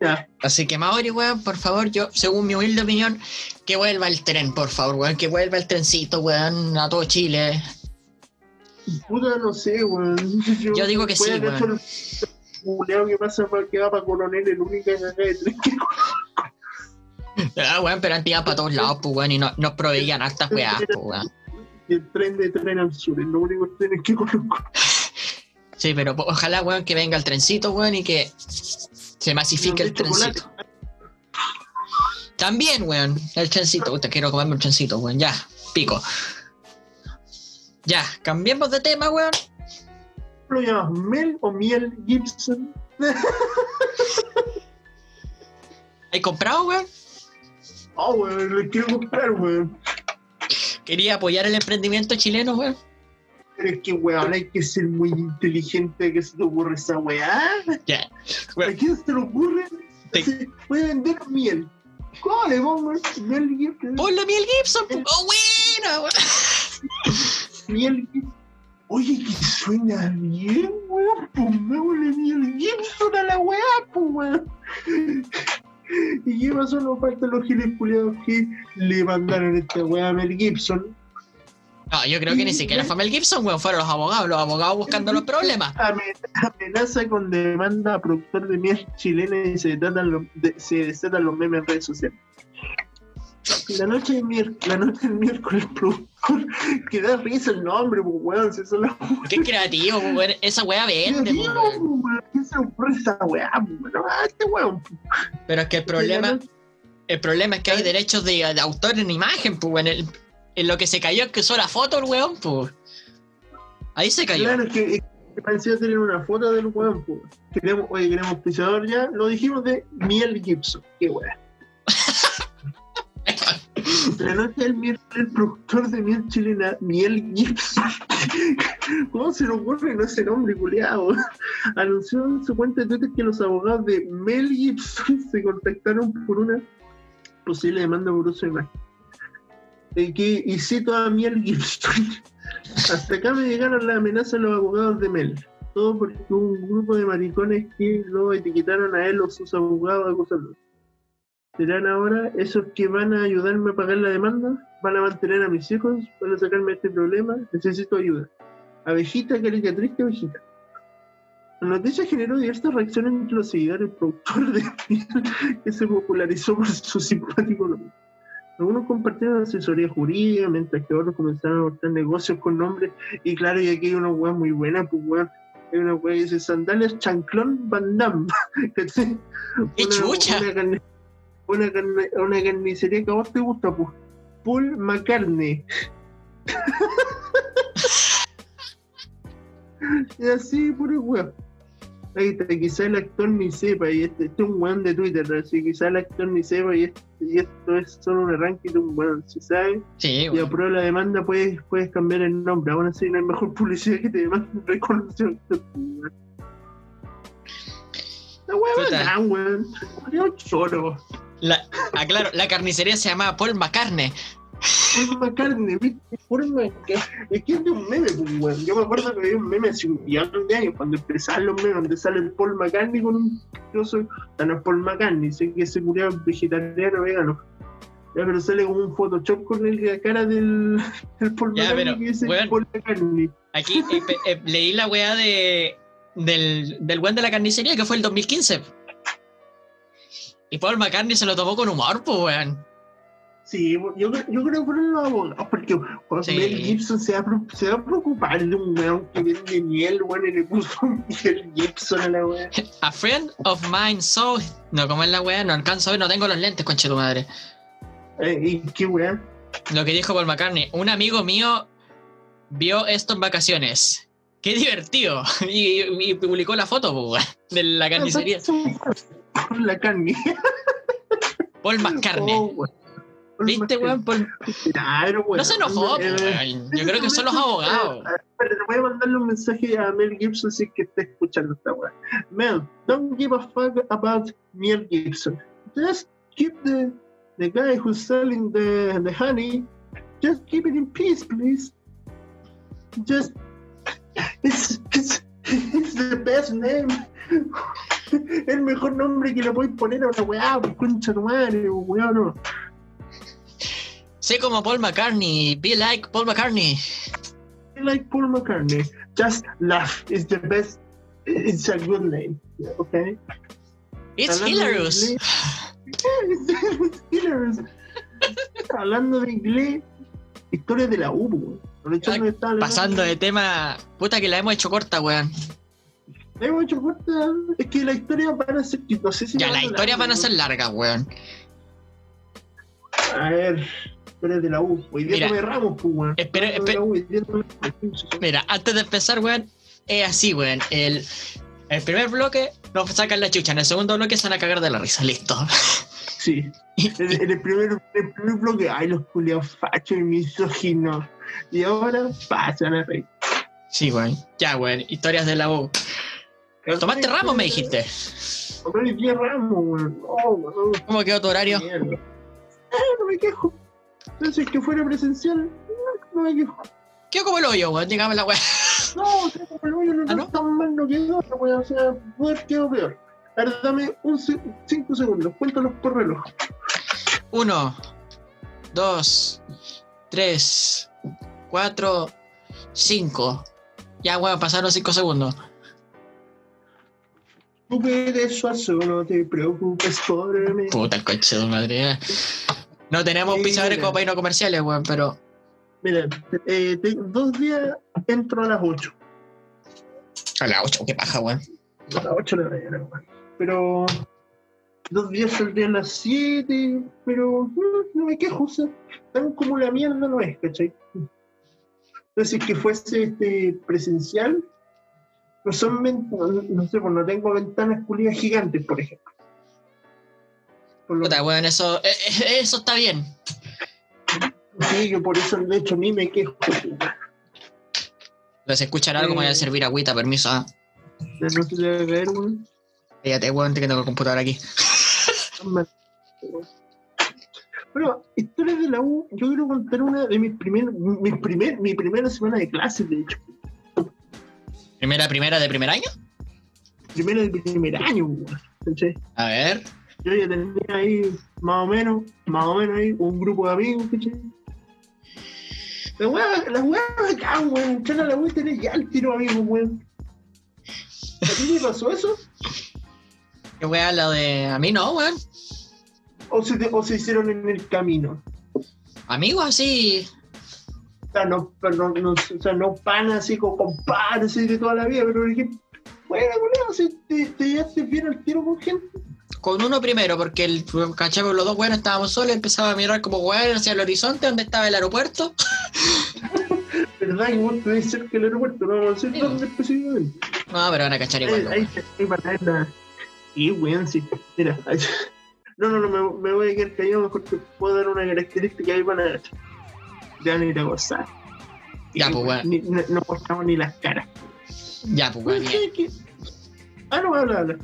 Ya. Así que Mauri, weón, por favor, yo, según mi humilde opinión, que vuelva el tren, por favor, weón, que vuelva el trencito, weón, a todo Chile. Puta, no sé, weón. Yo digo que sí, weón. el que pasa para que va para Coronel, el único que de tren que Ah, weón, pero antes iban para todos lados, pues, weón, y no, nos proveían hartas weas, pues, weón. el tren de tren al sur, es lo único que tren que conozco. Sí, pero ojalá, weón, que venga el trencito, weón, y que se masifique No, el chocolate. trencito. También, weón, el trencito. Te quiero comerme un trencito, weón. Ya, pico. Ya, cambiemos de tema, weón. ¿Lo llamas Mel o Miel Gibson? ¿Hay comprado, weón? Oh, weón, lo quiero comprar, weón. Quería apoyar el emprendimiento chileno, weón. Pero es que, weón, hay que ser muy inteligente que se te ocurre esa weá. Ya. ¿A quién se le ocurre? Te- Se puede vender miel. ¿Cómo le pongo miel Gibson? ponle miel Gibson, pues. Oh, weón. Miel Gibson. Oye, que suena bien, weón. Pongámosle miel Gibson a la weá, pues, weón. ¿Y qué pasó? Nos faltan los giles culiados que le mandaron esta weá a Mel Gibson. No, yo creo que ni siquiera fue Mel Gibson, weón. Fueron los abogados, los abogados buscando los problemas. [LAUGHS] Amen- Amenaza con demanda a productor de miel chilena y se desatan los, de- los memes en redes sociales. La noche, del miérc- la noche del miércoles, productor, que da risa el nombre, pues weón, si eso [LAUGHS] Qué creativo, pues, weón. Esa weá vende, pues, weón. ¿Qué se ocurre esa weá, weón? Este weón. Pero es que el problema, el problema es que hay derechos de, de autor en imagen, pues, weón. El- En lo que se cayó es que usó la foto el weón, pues. Ahí se cayó. Claro, es que, es que parecía tener una foto del weón, pues. Queremos, oye, queremos pisador ya, lo dijimos de Miel Gibson, qué weá. La noche del el productor de miel chilena, Miel Gibson, [LAUGHS] ¿cómo se le ocurre no ese nombre, culiado? Anunció en su cuenta de Twitter que los abogados de Mel Gibson se contactaron por una posible demanda por uso de imagen. Eh, que, y cito a Miel Gibson. Hasta acá me llegaron las amenazas de los abogados de Mel. Todo porque hubo un grupo de maricones que lo etiquetaron a él o sus abogados acusándolo. ¿Serán ahora esos que van a ayudarme a pagar la demanda? ¿Van a mantener a mis hijos? ¿Van a sacarme de este problema? Necesito ayuda. Abejita, caricatriz, abejita. La noticia generó diversas reacciones entre los seguidores del productor de que se popularizó por su simpático nombre. Algunos compartieron asesoría jurídica, mientras que otros comenzaron a mostrar negocios con nombres. Y claro, y aquí hay una weá muy buena, pues weón. Hay una weá que dice Sandalias Chanclón Van Damme. [LAUGHS] ¡Qué Una- chucha! Una, carne- una, carne- una carnicería que a vos te gusta, pues. Paul McCartney. [LAUGHS] y así, puro weón. Quizá el actor ni sepa, y este, este es un weón de Twitter, así quizá el actor ni sepa, y, este- y esto es solo un arranque de un weón. Si sabes Sí, y weón. aprueba la demanda, puedes, puedes cambiar el nombre. Aún así, no hay mejor publicidad que te reconocido actor. La weón. Es un choro. La, ah, claro, la carnicería se llamaba Paul McCartney. Paul McCartney, ¿viste? Paul McCartney. Es que es de un meme, pues, weón. Yo me acuerdo que había un meme hace un millón de años, cuando empezaban los memes, donde sale el Paul McCartney con un. Yo soy. O no es Paul McCartney, sé que ese culiado es vegetariano, vegano. Ya, pero sale como un Photoshop con el- la cara del, [LAUGHS] del Paul Ya, McCartney pero, que weón. Paul McCartney. Aquí eh, eh, leí la weá de, del, del weón de la carnicería que fue el 2015. Y Paul McCartney se lo tomó con humor, pues, weón. Sí, yo, creo- yo creo que fueron los abogados, porque cuando Sí. Mel Gibson se va, a pre- se va a preocupar de un weón que vende miel, weón, y le puso [LAUGHS] Mel Gibson a la weón. A friend of mine saw. No, como es la weá, no alcanzo a ver, no tengo los lentes, conche tu madre. Eh, ¿Y qué weón? Lo que dijo Paul McCartney. Un amigo mío vio esto en vacaciones. ¡Qué divertido! [LAUGHS] Y, y publicó la foto, weón, de la carnicería. [LAUGHS] La carne. Paul McCartney. Oh. ¿Viste, weón? Paul- [LAUGHS] Claro, weón. No se enojó, Eh, pues, weón. Yo creo que son los [LAUGHS] abogados. Espera, voy a mandarle un mensaje a Mel Gibson si que está escuchando esta weá. Mel, don't give a fuck about Mel Gibson. Just keep the the guy who's selling the the honey. Just keep it in peace, please. Just it's it's it's the best name. [LAUGHS] El mejor nombre que le podéis poner a una weá, pues, concha tu madre, weón, no. Sé como Paul McCartney, be like Paul McCartney. I like Paul McCartney. Just laugh is the best. It's a good name. Okay. It's Hablando hilarious. [LAUGHS] It's hilarious. Hablando de inglés, historia de la U, hablando- Pasando de tema, puta que la hemos hecho corta, weón. Le hemos hecho corta. Es que la historia van a ser. No sé si Ya, la las van a ser largas, weón. A ver, de la U. Hoy día Mira, tomé Ramos, pues, weón. espera, Hablando de espera. Ramos. Mira, antes de empezar, weón, es así, weón. El, el primer bloque nos sacan la chucha, en el segundo bloque se van a cagar de la risa, listo. Sí. En, en el, primer, el primer bloque, ay, los culiados fachos y misóginos. Y ahora pasan a reír. Sí, weón. Ya, weón. Historias de la U. Tomaste Ramos, me dijiste. Tomé 10 Ramos, weón. ¿Cómo quedó tu horario? Ah, no me quejo. Entonces, que fuera presencial, no, no me quejo. Quedó como el hoyo, weón. Dígame la weón. No, o sea, como el hoyo no ¿Ah, no? tan mal no quedó, no weón. O sea, haber quedado peor. A ver, dame 5 segundos, cuéntalos por reloj. Uno, dos, tres, cuatro, cinco. Ya, weón, pasaron cinco segundos. Tú puedes suazo, no te preocupes por mí. Puta coche de madre. Eh. No tenemos pisadores mira. como para comerciales, weón, pero. Mira, eh, dos días entro a las 8. A la 8, qué paja, weón. A las 8 de la mañana, weón. Pero dos días saldría a las 7, pero no, no me quejo, o sea, tan como la mierda no es, ¿cachai? Entonces, si que fuese este, presencial, no son, no, no sé, pues no tengo ventanas culidas gigantes, por ejemplo. Por lo Puta, weón, eso, eh, eh, eso está bien. sí, que por eso, de hecho, ni me quejo. Pero si escuchan algo, me voy a servir agüita, permiso. Ah, No te a caer, weón. fíjate, weón, que tengo el computador aquí. Bueno, historias de la U, yo quiero contar una de mis primeros, mis primer, mi primera semana de clases, de hecho. Primera, primera de primer año. Primera de primer año, weón. A ver. Yo ya tenía ahí, más o menos, más o menos ahí, un grupo de amigos, ¿cachai? La weá, la weá acá, weón, entrar a la y tener ya el tiro amigo, weón. ¿A ti te pasó eso? ¿Qué weón lo de. A mí no, weón. ¿O se, te- o se hicieron en el camino? Amigos así. O sea, no, pero no, no- o sea, no pan así con compadres así de toda la vida, pero dije, bueno, si te, te llevaste bien al tiro con gente. Con uno primero, porque el cachamos los dos weones estábamos solos, empezaba a mirar como weón hacia el horizonte donde estaba el aeropuerto. [LAUGHS] ¿Verdad? Que vos tenés cerca del aeropuerto, no vamos a decir dónde específicamente. No, pero van a cachar Ahí, igual. ahí, ahí van a ver la. Y weón, sí. Mira, ahí- no, no, no, me, me voy a quedar callado, mejor te puedo dar una característica ahí van a ver. Te van a ir a gozar. Ya, Y, pues, weón. ni- no, no mostramos ni las caras. Ya, pues weón. Ah, no, habla, habla.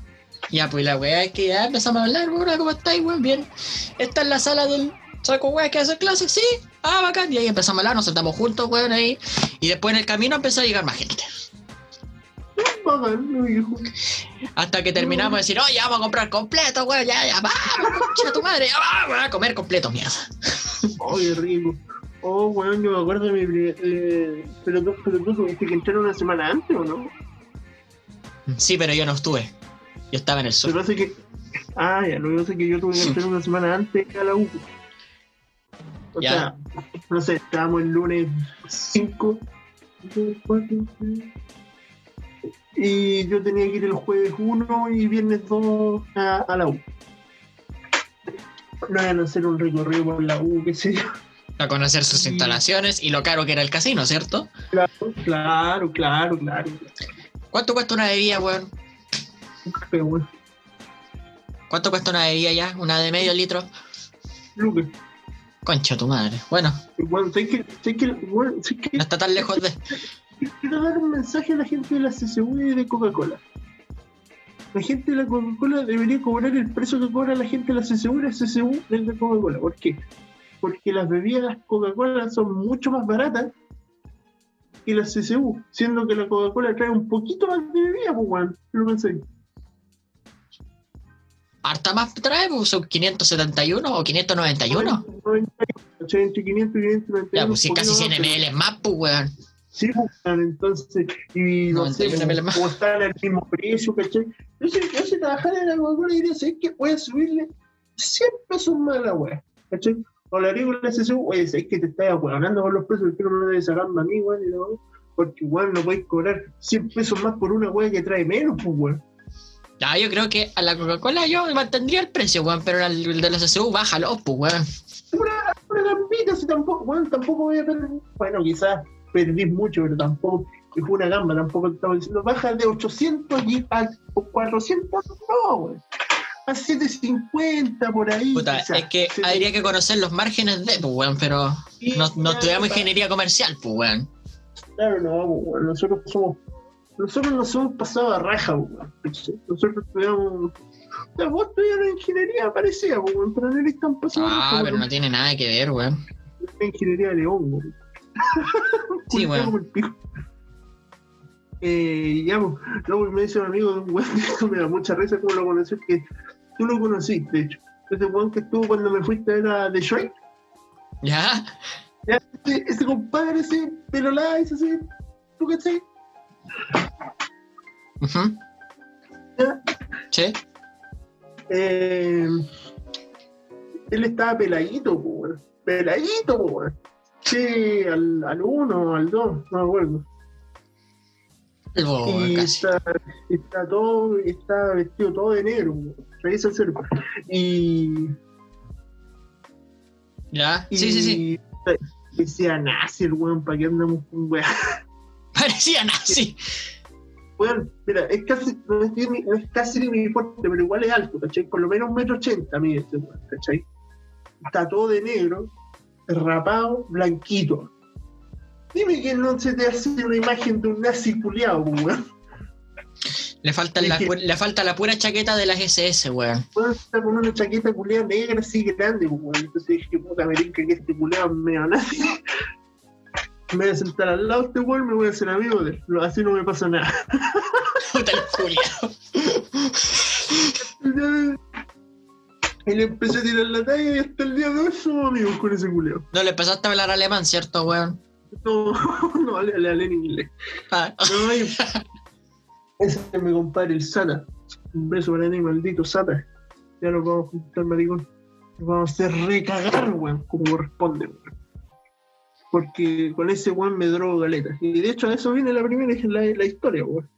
Ya, pues la weá es que ya empezamos a hablar, weón, ¿cómo estáis, weón? Bien. Esta es la sala del saco weá que hace clases, sí. Ah, bacán. Y ahí empezamos a hablar, nos sentamos juntos, weón, ahí. Y después en el camino empezó a llegar más gente. Hasta que terminamos de decir, oye, vamos a comprar completo, weón, ya, ya, vamos, concha tu madre, ya, vamos a comer completo, mierda. Oh, qué rico. Oh, weón, yo me acuerdo de mi. Eh, pero, tú, pero tú tuviste que entrar una semana antes, ¿o no? Sí, pero yo no estuve. Yo estaba en el Lo sur. que pasa es que. Ah, ya, lo que pasa es que yo tuve que entrar una semana antes a la U. O Ya. sea, no sé, estábamos el lunes 5. Y yo tenía que ir el jueves 1 y viernes 2 a, a la U. No iban a hacer un recorrido por la U, qué sé yo. A conocer sus instalaciones y lo caro que era el casino, ¿cierto? Claro, claro, claro, claro. ¿Cuánto cuesta una bebida, weón? Bueno, ¿Cuánto cuesta una bebida ya? ¿Una de medio litro? Lucas, Concha tu madre. Bueno, bueno, sé que, sé que, bueno, sé que no está tan lejos de. quiero dar un mensaje a la gente de la CCU y de Coca-Cola. La gente de la Coca-Cola debería cobrar el precio que cobra la gente de la CCU y la CCU de Coca-Cola. ¿Por qué? Porque las bebidas Coca-Cola son mucho más baratas que la CCU, siendo que la Coca-Cola trae un poquito más de bebida, pues. ¿Qué lo pensáis? Harta más trae, pues son 571 o 591. 98, entre 500 y 591. Ya, pues si casi poquito 100 más, ml más, pues weón. Sí, pues, entonces, y no sé, 91 ml más. como están al mismo precio, ¿cachai? Yo si, yo si trabajara en la Coca-Cola diría, ¿sabes qué? Voy a subirle 100 pesos más a la weá, ¿cachai? O la digo la CSU, oye, ¿sabes que te estás hablando con los precios? que no me debes sacando a mí, weón? Y weá? Porque, weón, no podéis cobrar 100 pesos más por una weá que trae menos, pues, weón. Ya, yo creo que a la Coca-Cola yo mantendría el precio, weón, pero al de la CSU bájalo, pues weón. Una, una gambita, si tampoco, weón, tampoco voy a perder. Bueno, quizás perdí mucho, pero tampoco, es una gamba, tampoco estamos diciendo, baja de 800 y a 400, no, weón. A 750 por ahí. Puta, es que habría que conocer los márgenes de, pues weón, pero sí, no, no estudiamos ingeniería comercial, pues weón. Claro, no, weón, nosotros somos. Nosotros nos hemos pasado a raja, weón. Nosotros sea, vos estudias ingeniería, parecía, weón, pero no eres tan pasado raja, Ah, pero weón. no tiene nada que ver, weón. ingeniería de León, weón. [LAUGHS] Sí, weón. Eh, ya, pues, luego me dice un amigo de weón, [LAUGHS] me da mucha risa como lo conocí, que tú lo conociste, de hecho. Ese weón que estuvo cuando me fuiste a ver a The Shrek. ¿Ya? Ese, ese compadre, ese pelo lacio, ese, ¿tú cachai? Ya. Sí. Eh, él estaba peladito. Peladito. Sí, al, al uno, al dos, no me acuerdo. Y está, está todo, está vestido todo de negro, revisa el cerebro. Y, ¿Ya? y Sí, sí, sí. decía nazi el weón, para que andamos con weón. Parecía nazi. Weón, mira, es casi, no es, ni- no es casi ni mi fuerte, pero igual es alto, ¿cachai? Por lo menos un metro ochenta mide este weón, ¿cachai? Está todo de negro, rapado, blanquito. Dime que no se te hace una imagen de un nazi culiado, pues, weón. Le falta, la, le falta la pura chaqueta de las SS, weón. Weón está con una chaqueta culiada negra así grande, pues, weón. Entonces dije, puta, merinca, que este culiado es medio nazi. Me voy a sentar al lado de este weón, me voy a hacer amigo de él. Así no me pasa nada. [LAUGHS] Puta el. Y le empecé a tirar la talla y hasta el día de hoy somos amigos con ese culiao. No le empezaste a hablar alemán, ¿cierto, weón? No, [LAUGHS] no, le, le hablé en inglés. Ah, No, y- ese es mi compadre, el Sata. Un beso para ti, maldito Sata. Ya nos vamos a juntar, maricón. Nos vamos a hacer recagar, weón, como corresponde, weón. Porque con ese weón me drogo galeta. Y de hecho, a eso viene la primera [LAUGHS] la, la historia, weón.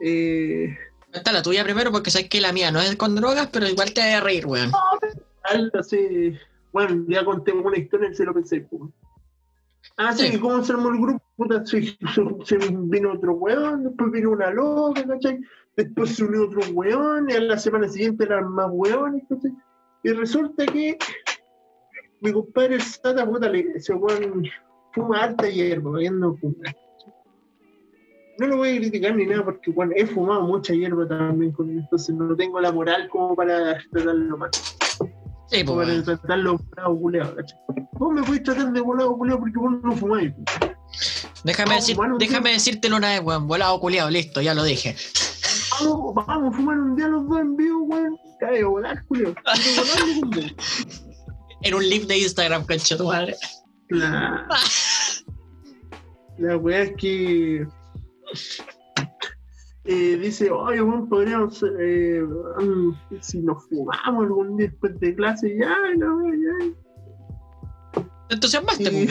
Eh, Cuenta la tuya primero porque sabes que la mía no es con drogas, pero igual te voy a reír, weón. alta, sí. Bueno, ya conté una historia se lo pensé, weón. Ah, sí, Sí. ¿y cómo se armó el grupo? Puta, [LAUGHS] se vino otro weón, después vino una loca, ¿cachai? Después se unió otro weón, y a la semana siguiente eran más weones, ¿cachai? Y resulta que mi compadre el Sata, puta, le, ese weón fuma harta hierba, ya no fuma. No lo voy a criticar ni nada porque bueno, he fumado mucha hierba también con él, entonces no tengo la moral como para tratarlo mal. Sí, pues, Como para tratarlo volado culeado. Vos me podés tratar de volado culeado porque vos no fumáis. Déjame, Vamos, decir, déjame decírtelo una vez, weón. Volado culiado, listo, ya lo dije. Vamos, vamos a fumar un día los dos en vivo, weón. Cae volar, culeado. [LAUGHS] En un live de Instagram, concha tu madre. La, la weá es que eh, dice, oye, weón, podríamos, eh, si nos fumamos algún día después de clase, ya, no, ya. Te entusiasmaste, weón.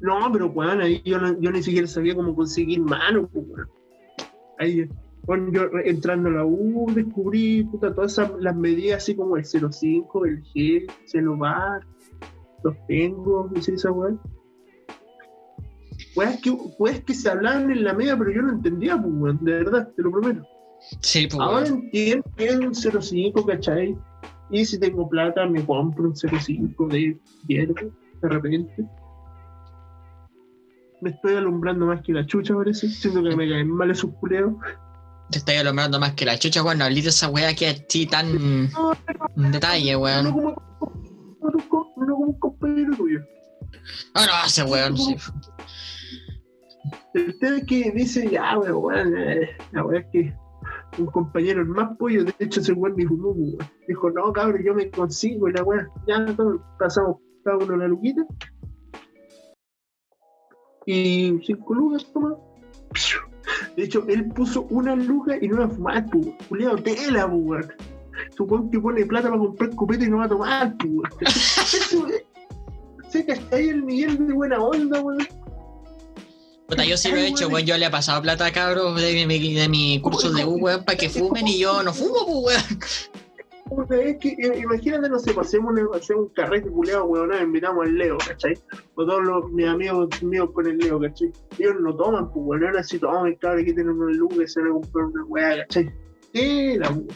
No, pero weón, ahí yo, no- yo ni siquiera sabía cómo conseguir mano, pues, weón. Ahí, bueno, yo entrando a la U descubrí puta, todas esas, las medidas así como el 05, el G, el celular, los tengo, no sé esa weón. Weas que, weas que se hablaban en la media, pero yo no entendía, pues, weón, de verdad, te lo prometo. Sí, pues, Ahora weón. entiendo que es un 05, ¿cachai? Y si tengo plata, me compro un 05 de hierba, de repente. Me estoy alumbrando más que la chucha, parece. Siento que me caen mal esos culeos. Te estoy alumbrando más que la chucha, weón. No hablé de esa weá que así tan en detalle, weón. no como, un compañero tuyo. Ah, no, ese weón, sí. El tema es que dice, ya, weón, weón, eh, la weá es que un compañero, el más pollo, de hecho ese weón dijo, no, weón. Dijo, no, cabrón, yo me consigo y la weá, ya todos pasamos cada uno la luquita. Y cinco lucas, toma. De hecho, él puso una luca y no iba a fumar, pues, Juliado tela, pues. Supongo que pone plata para comprar copete y no va a tomar, pues, hasta ahí el nivel de buena onda, weón. Puta, yo sí lo he hecho, weón. Yo le he pasado plata a cabros de mi, de mi curso de U, weón, para que fumen y yo no fumo, pues, weón. Puta, es que eh, imagínate, no sé, pasemos un, hacemos un carrete culeado, weón, nos invitamos al Leo, ¿cachai? O todos los, mis amigos míos con el Leo, ¿cachai? Ellos no toman, pues, weón, ahora sí toman, cabrón, aquí tienen un luz que se van a comprar una weá, ¿cachai? Era, weón.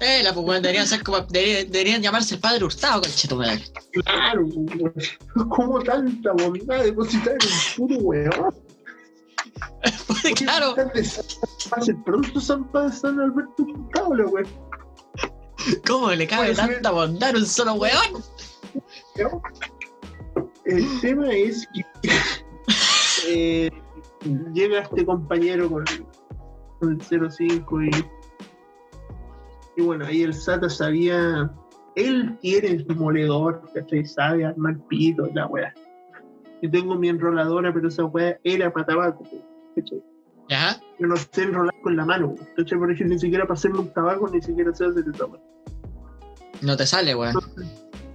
Eh, la pues, weón, deberían ser como. Deberían, deberían llamarse el padre Hurtado, conchetumadre. Claro, weón. [LAUGHS] Como tanta bondad depositar en un puro weón. [LAUGHS] claro. Pase pronto San, San Alberto Hurtado, la weón. ¿Cómo le cabe ser. tanta bondad a un solo weón? El tema es que eh, llega este compañero con, con el 05 y, y bueno, ahí el Sata sabía, él tiene el moledor, ¿cachai? Sabe armar pito, la weá. Yo tengo mi enroladora, pero esa weá era para tabaco, ¿cachai? Ajá. Yo no sé enrolar con la mano, ¿cachai? Por ejemplo, ni siquiera para hacerle un tabaco, ni siquiera sé hacer el tabaco. No te sale, weón.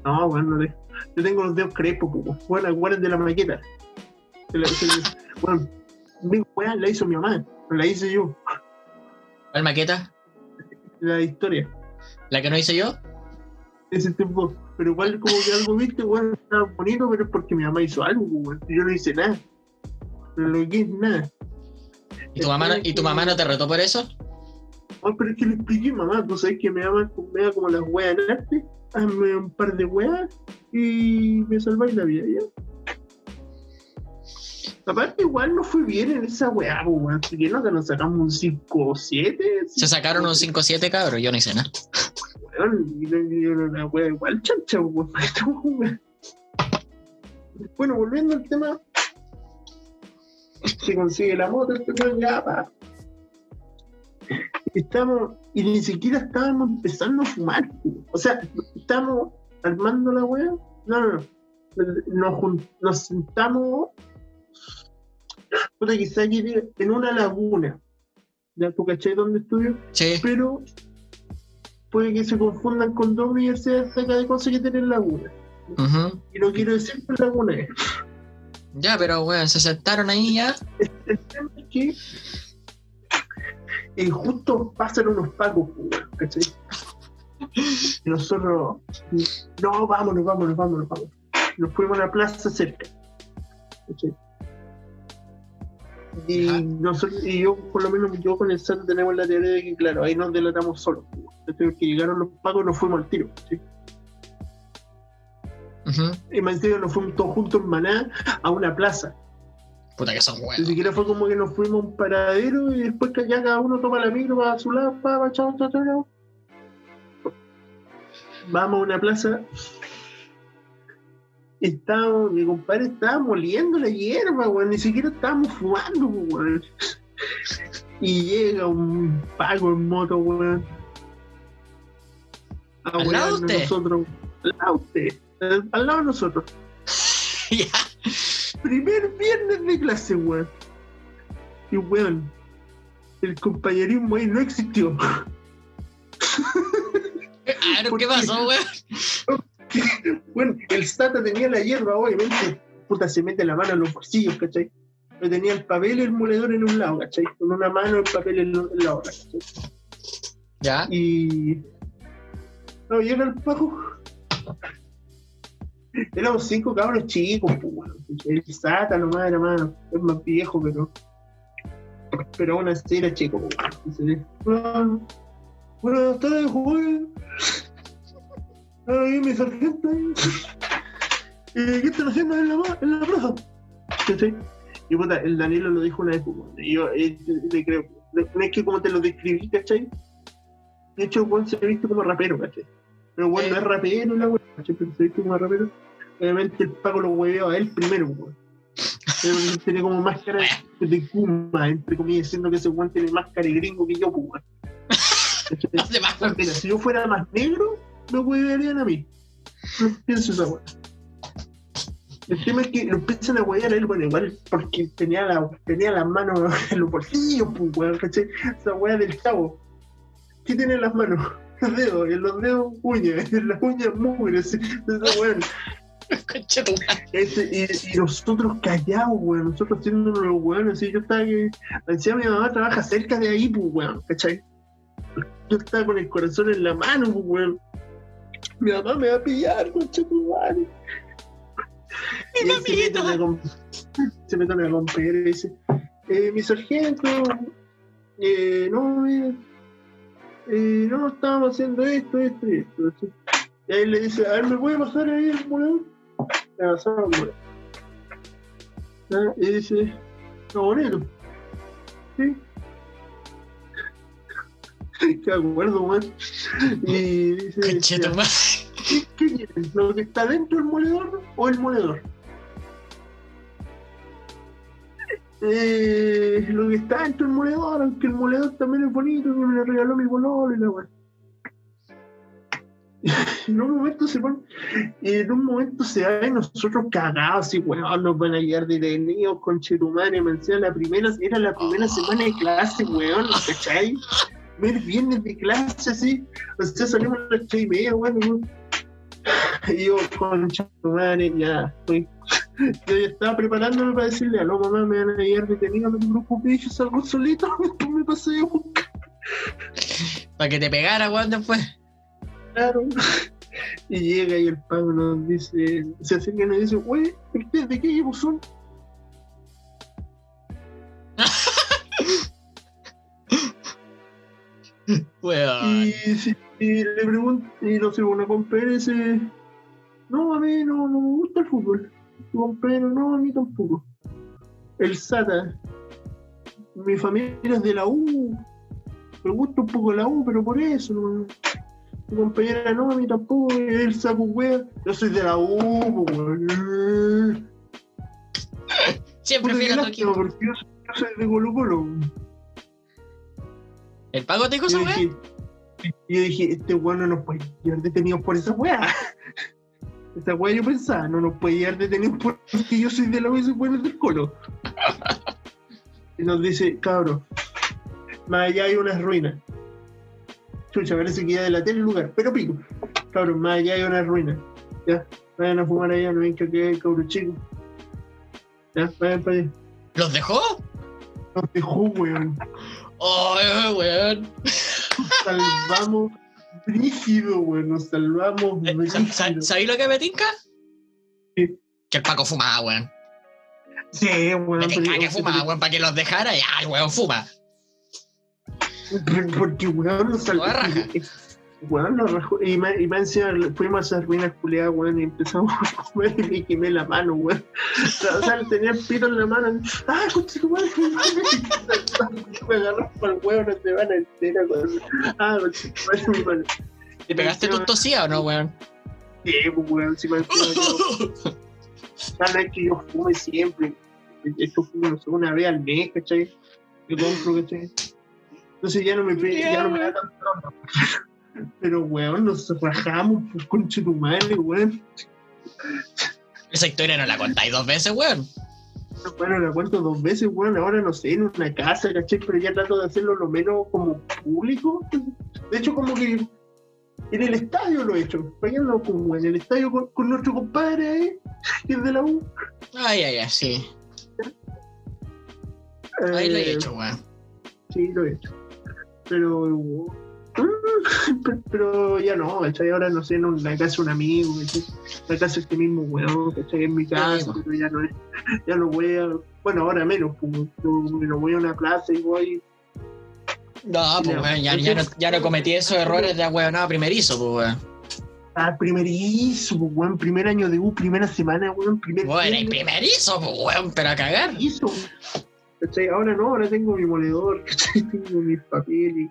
No, bueno, no te- yo tengo los dedos crespos, pues, bueno, acuérdense de la maqueta. Bueno, mi weá la hizo mi mamá, no la hice yo, ¿Cuál maqueta? la historia, ¿La que no hice yo? ese tiempo. Pero igual como que algo viste, weón, estaba bonito, pero es porque mi mamá hizo algo, weón. Yo no hice nada. No lo que es nada. ¿Y tu, mamá, no- ¿Y tu mamá no te retó por eso? Ah, pero es que le expliqué, mamá, tú sabes que me llaman me da como las weas en arte, hazme un par de weas y me salváis la vida, ¿ya? Aparte, igual no fue bien en esa wea, weón. Si que no, que nos sacamos un 5 o 7. Se sacaron un 5-7, cabrón. Yo no hice nada. Weón, una wea igual chancha, [LAUGHS] weón. Bueno, volviendo al tema. Se consigue la moto, este weón ya, pa. Estamos, y ni siquiera estábamos empezando a fumar, o sea, estamos armando la wea. No, no, no. Nos, nos sentamos, puta, quizá aquí en una laguna. ¿Ya tú cachai dónde estudio? Sí. pero puede que se confundan con dos universidades de acá de cosas que tienen laguna. Ujú. Y no quiero decir que laguna es. Ya, pero weón, se sentaron ahí ya. Que eh, justo pasan unos pacos, ¿cachai? Y nosotros, no, vámonos, vámonos, vámonos, vámonos. Nos fuimos a la plaza cerca. ¿cachai? Y, nosotros, y yo, por lo menos, yo con el SAT tenemos la teoría de que, claro, ahí nos delatamos solos. Porque llegaron los pacos y nos fuimos al tiro. ¿cachai? Ujú. Y más encima nos fuimos todos juntos en Maná a una plaza. Puta que son Ni weón. siquiera fue como que nos fuimos a un paradero y después que ya cada uno toma la micro para su lado, pa, pa, chao, chao. Vamos a una plaza. Estábamos, mi compadre estaba moliendo la hierba, weón. Ni siquiera estábamos fumando, weón. Y llega un pago en moto, weón. A ¿Al lado usted? nosotros. Al lado usted. Al- lado de nosotros. [LAUGHS] ya. Primer viernes de clase, weón. Y weón, el compañerismo ahí no existió. [LAUGHS] Ah, pero ¿qué pasó, weón? [LAUGHS] Bueno, el Sata tenía la hierba, obviamente. Puta, se mete la mano en los bolsillos, ¿cachai? Pero tenía el papel y el moledor en un lado, ¿cachai? Con una mano el papel en en la otra, ¿cachai? Ya. Y. No, llega el pajo. Éramos cinco cabros chicos, pues. El Sata nomás era más, es más viejo, pero. Pero aún así era chico, pues, "Ah, Buenas tardes, joven. Ahí mi sargento. Eh, ¿Qué están haciendo en la, en la plaza? ¿Cachai? Y puta, el Danilo lo dijo una vez, pues. Y yo eh, le creo. No es que como te lo describí, ¿cachai? De hecho, Juan se viste como rapero, ¿cachai? Pero bueno, no es rapero, la se viste como rapero. Obviamente el Paco lo hueveó a él primero, weón. [LAUGHS] Tiene como máscara de Kuma, entre comillas, diciendo que ese weón tiene máscara de gringo que yo, pues, weón. [LAUGHS] Más, weón. Si yo fuera más negro, me huevearían a mí. No pienso esa weá. El tema es que lo empiezan a huevear a él, bueno, igual porque tenía, la, tenía las manos [LAUGHS] en los bolsillos, pues, weón, ¿cachai? Esa weá del chavo. ¿Qué tiene en las manos? [LAUGHS] Los dedos, y en los dedos uñas, en [LAUGHS] las uñas mugre, así, esa weá. [LAUGHS] Concha tu madre. Ese- y, y nosotros callados, weón, nosotros haciendo los weones, así, yo estaba que, decía mi mamá trabaja cerca de ahí, pues, weón, ¿cachai? Yo estaba con el corazón en la mano, pues, weón. Mi mamá me va a pillar, concha tu madre. Mi Y él se mete mamita. a romper- se mete a romper y dice, eh, mi sargento, eh, no, eh, eh, no, estábamos haciendo esto, esto y esto. Y ahí le dice, a ver, ¿me puede pasar ahí el moledor? Le pasaba el moledor. Ah, Y dice, está bonito. Sí. [LAUGHS] Qué acuerdo, man. Y dice. ¿qué, qué quieren? ¿Lo que está dentro del moledor o el moledor? Eh, lo que está dentro del moledor, aunque el moledor también es bonito, que me lo regaló mi bololo y la weá. [LAUGHS] En un momento se y en un momento se y nosotros cagados y weón, nos van a llegar detenidos con Chetumare, me decía la primera, era la primera semana de clase, weón, ¿cachai? Ver viernes de clase así, o sea, salimos a las tres y media, weón, y yo con Chetumare, ya, estoy [LAUGHS] yo ya estaba preparándome para decirle, a no mamá, me van a llegar detenido, no te preocupes, yo salgo solito, [LAUGHS] después me pasé a buscar, [LAUGHS] Para que te pegara, weón, después. claro. Y llega y el pago nos dice, se acerca y nos dice, güey, ¿ustedes de qué equipo son? Weón. Y, si- y le pregunto, y no sé, una compañera dice, no, a mí no, no me gusta el fútbol. Tu compañero, no, a mí tampoco. El SATA, mi familia es de la U, me gusta un poco la U, pero por eso, no. Tu compañera, no, a mí tampoco, el saco wea, yo soy de la U, weón. Siempre fui lástima, porque yo soy, yo soy de Colo Colo. ¿El pago te dijo esa dije, yo dije, este weón no nos puede llevar detenidos por esa weá. Esa weá yo pensaba, no nos puede llevar detenidos porque yo soy de la U es del colo. [LAUGHS] Y nos dice, cabro, más allá hay unas ruinas. Chucha, parece que ya delaté el lugar, pero pico. Cabro, más allá hay unas ruinas. Ya, vayan a fumar allá, no ven que hay cabro chico. Ya, vayan para allá. ¿Los dejó? Nos dejó, weón. Oh, weón. salvamos brígido, güey. Nos salvamos Eh, ¿Sabéis lo que me tinca? Sí. Que el Paco fumaba, weón. Sí, güey. Me tinca que fumaba, weón, para que los dejara. Ya, el weón fuma. Porque, weón, nos salvamos. Weón, rajó. Y más y más encima fuimos a esas ruinas culiadas, weón, y empezamos a comer y me quemé la mano, weón. O sea, tenía el pito en la mano. ¡Ah, coche, madre! [LAUGHS] Me agarró por el huevo, no te van a entera, weón. ¡Ah, coche, mano! ¿Te pegaste tu tosía o no, weón? Sí, pues, weón, si me encima yo. [LAUGHS] Cada vez que yo fume siempre, esto fumo no sé, una vez al mes, ¿cachai? Yo compro, ¿cachai? Entonces ya no me, ya no me da tanto. Pero, weón, nos rajamos, pues, conche tu madre, weón. Esa historia no la contáis dos veces, weón. Bueno, la cuento dos veces, weón, ahora no sé, en una casa, ¿cachai? Pero ya trato de hacerlo lo menos como público. De hecho, como que en el estadio lo he hecho. Vayando como en el estadio con, con nuestro compadre ahí, que es de la U. Ay, ay, ay, sí. Ahí lo he Eh, hecho, weón. Sí, lo he hecho. Pero. Mm, [LAUGHS] Pero ya no, ¿cachai? Ahora no sé, en la casa de un amigo, ¿cachai? La casa de este mismo weón, ¿cachai? En mi casa, pero ya no es. Ya no voy a. Bueno, ahora menos, pues. me lo voy a una plaza y voy. No, pues, Ya, weón, ya, ya no, ya no cometí esos errores de weón, nada primerizo, pues, weón. Ah, primerizo, pues, weón. Primer año de U, primera semana, weón. Primer Bueno, y primerizo, pues, weón, pero a cagar. primerizo. ¿Cachai? Ahora no, ahora tengo mi moledor, [LAUGHS] ¿cachai? Tengo mis papeles.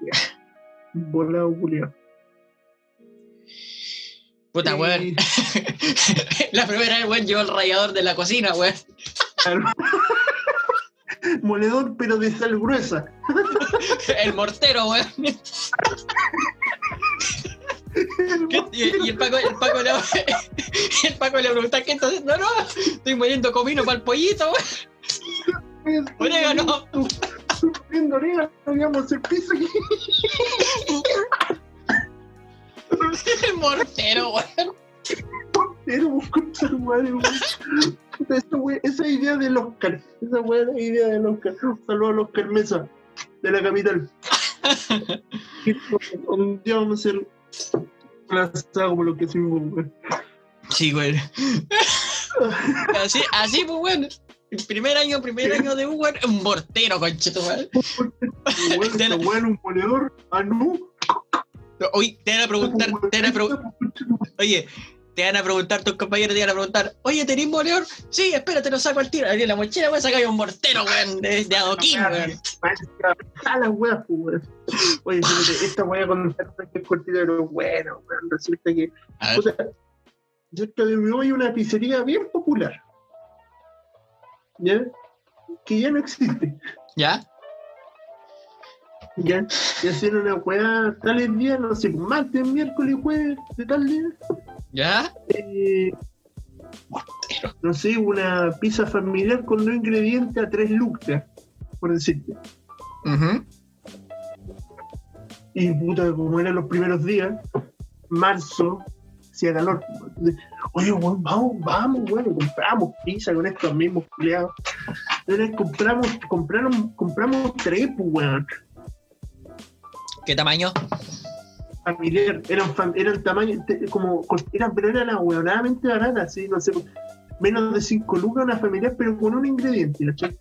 Volado, culiao. Puta, weón. [LAUGHS] La primera vez, weón, llevó el rayador de la cocina, weón. [LAUGHS] Moledor, pero de sal gruesa. [LAUGHS] El mortero, weón. Y, y el Paco, el Paco le el Paco le pregunta ¿qué entonces? No, no, estoy moliendo comino para el pollito, weón. Orégano. Viendo orégano, digamos, el piso aquí. [LAUGHS] El mortero, weón. Madre, weón. Esa wea- Esa idea del Oscar. Esa la idea del Oscar. Saludos al Oscar Mesa, de la capital. [LAUGHS] Un día vamos a hacer asada como lo que hicimos, weón. Sí, weón. [LAUGHS] Así, así, pues, weón. El primer año, primer año de Uber, un mortero. Y bueno, era un ponedor. Ah, no. Hoy te van a preguntar, te van a preguntar, oye, te van a preguntar tus compañeros, te van a preguntar, oye, ¿tenés moleor? Sí, espérate, lo saco al tiro. Abrí la mochila, voy a sacar un mortero, weón, de, de adoquín, weón. A la wea, pues, weón. Oye, esta wea con el perro que es cortita, pero bueno, weón. Resulta que A ver, Puta, cerca de mi hay una pizzería bien popular. ¿Ya? Que ya no existe. ¿ya? ¿Ya? Y hacían una weá tales días, no sé, martes, miércoles, jueves, de tal día. ¿Ya? eh, no sé, una pizza familiar con dos ingredientes a tres lucas, por decirte. Y puta, como eran los primeros días, marzo, hacía calor. Oye, weón, vamos, vamos, weón, compramos pizza con estos mismos culiados. Compramos, compraron, compramos tres, pues, weón, ¿Qué tamaño? familiar. Eran, fam- eran tamaño, como, eran, pero eran ahueonadamente baratas, así, no sé, menos de 5 lucas una familiar, pero con un ingrediente, ¿cachai?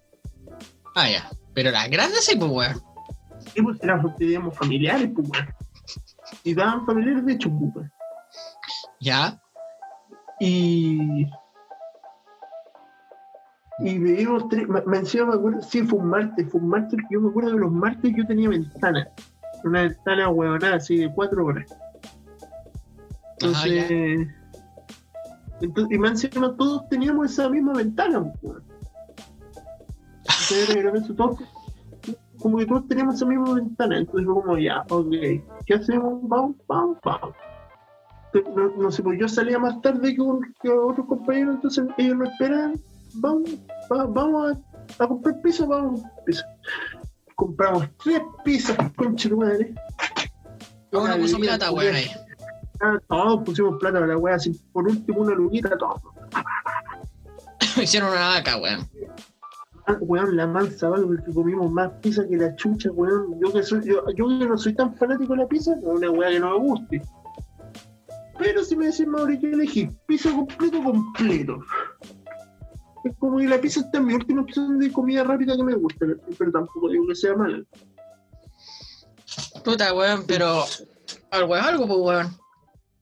Ah, ya. Pero las grandes sí, pues, weón. Y pues eran, digamos, familiares, pues, weón. Y daban familiares de hecho, pues, weón. ¿Ya? Y. Y veíamos tres. Me, me me acuerdo, sí, fue un martes, fue un martes, yo me acuerdo que los martes yo tenía ventana. Una ventana huevonada así de cuatro horas. Ajá, ya. Entonces. entonces y más encima todos teníamos esa misma ventana, pues, weón. Entonces, todos, como que todos teníamos esa misma ventana. Entonces fue como, ya, ok, ¿qué hacemos? Vamos, vamos, vamos no, no sé, pues yo salía más tarde que, un- que otros compañeros, entonces ellos no esperan, vamos, va- vamos a, a comprar pizzas, vamos a pizzas. Compramos tres pizzas, concha madre. Una puso plata, weón, ahí. Ah, todos pusimos plata para la wea, así por último una luquita, todo. [LAUGHS] Hicieron una vaca, weón. Ah, weón, la mansa, porque comimos más pizza que la chucha, weón. Yo que, soy, yo, yo que no soy tan fanático de la pizza, no es una weá que no me guste. Pero si me decís, Mauri, que elegí pizza completo, completo. Es como que la pizza está en mi última opción de comida rápida que me gusta, pero tampoco digo que sea mala. Puta, weón, pero algo es algo, pues, weón.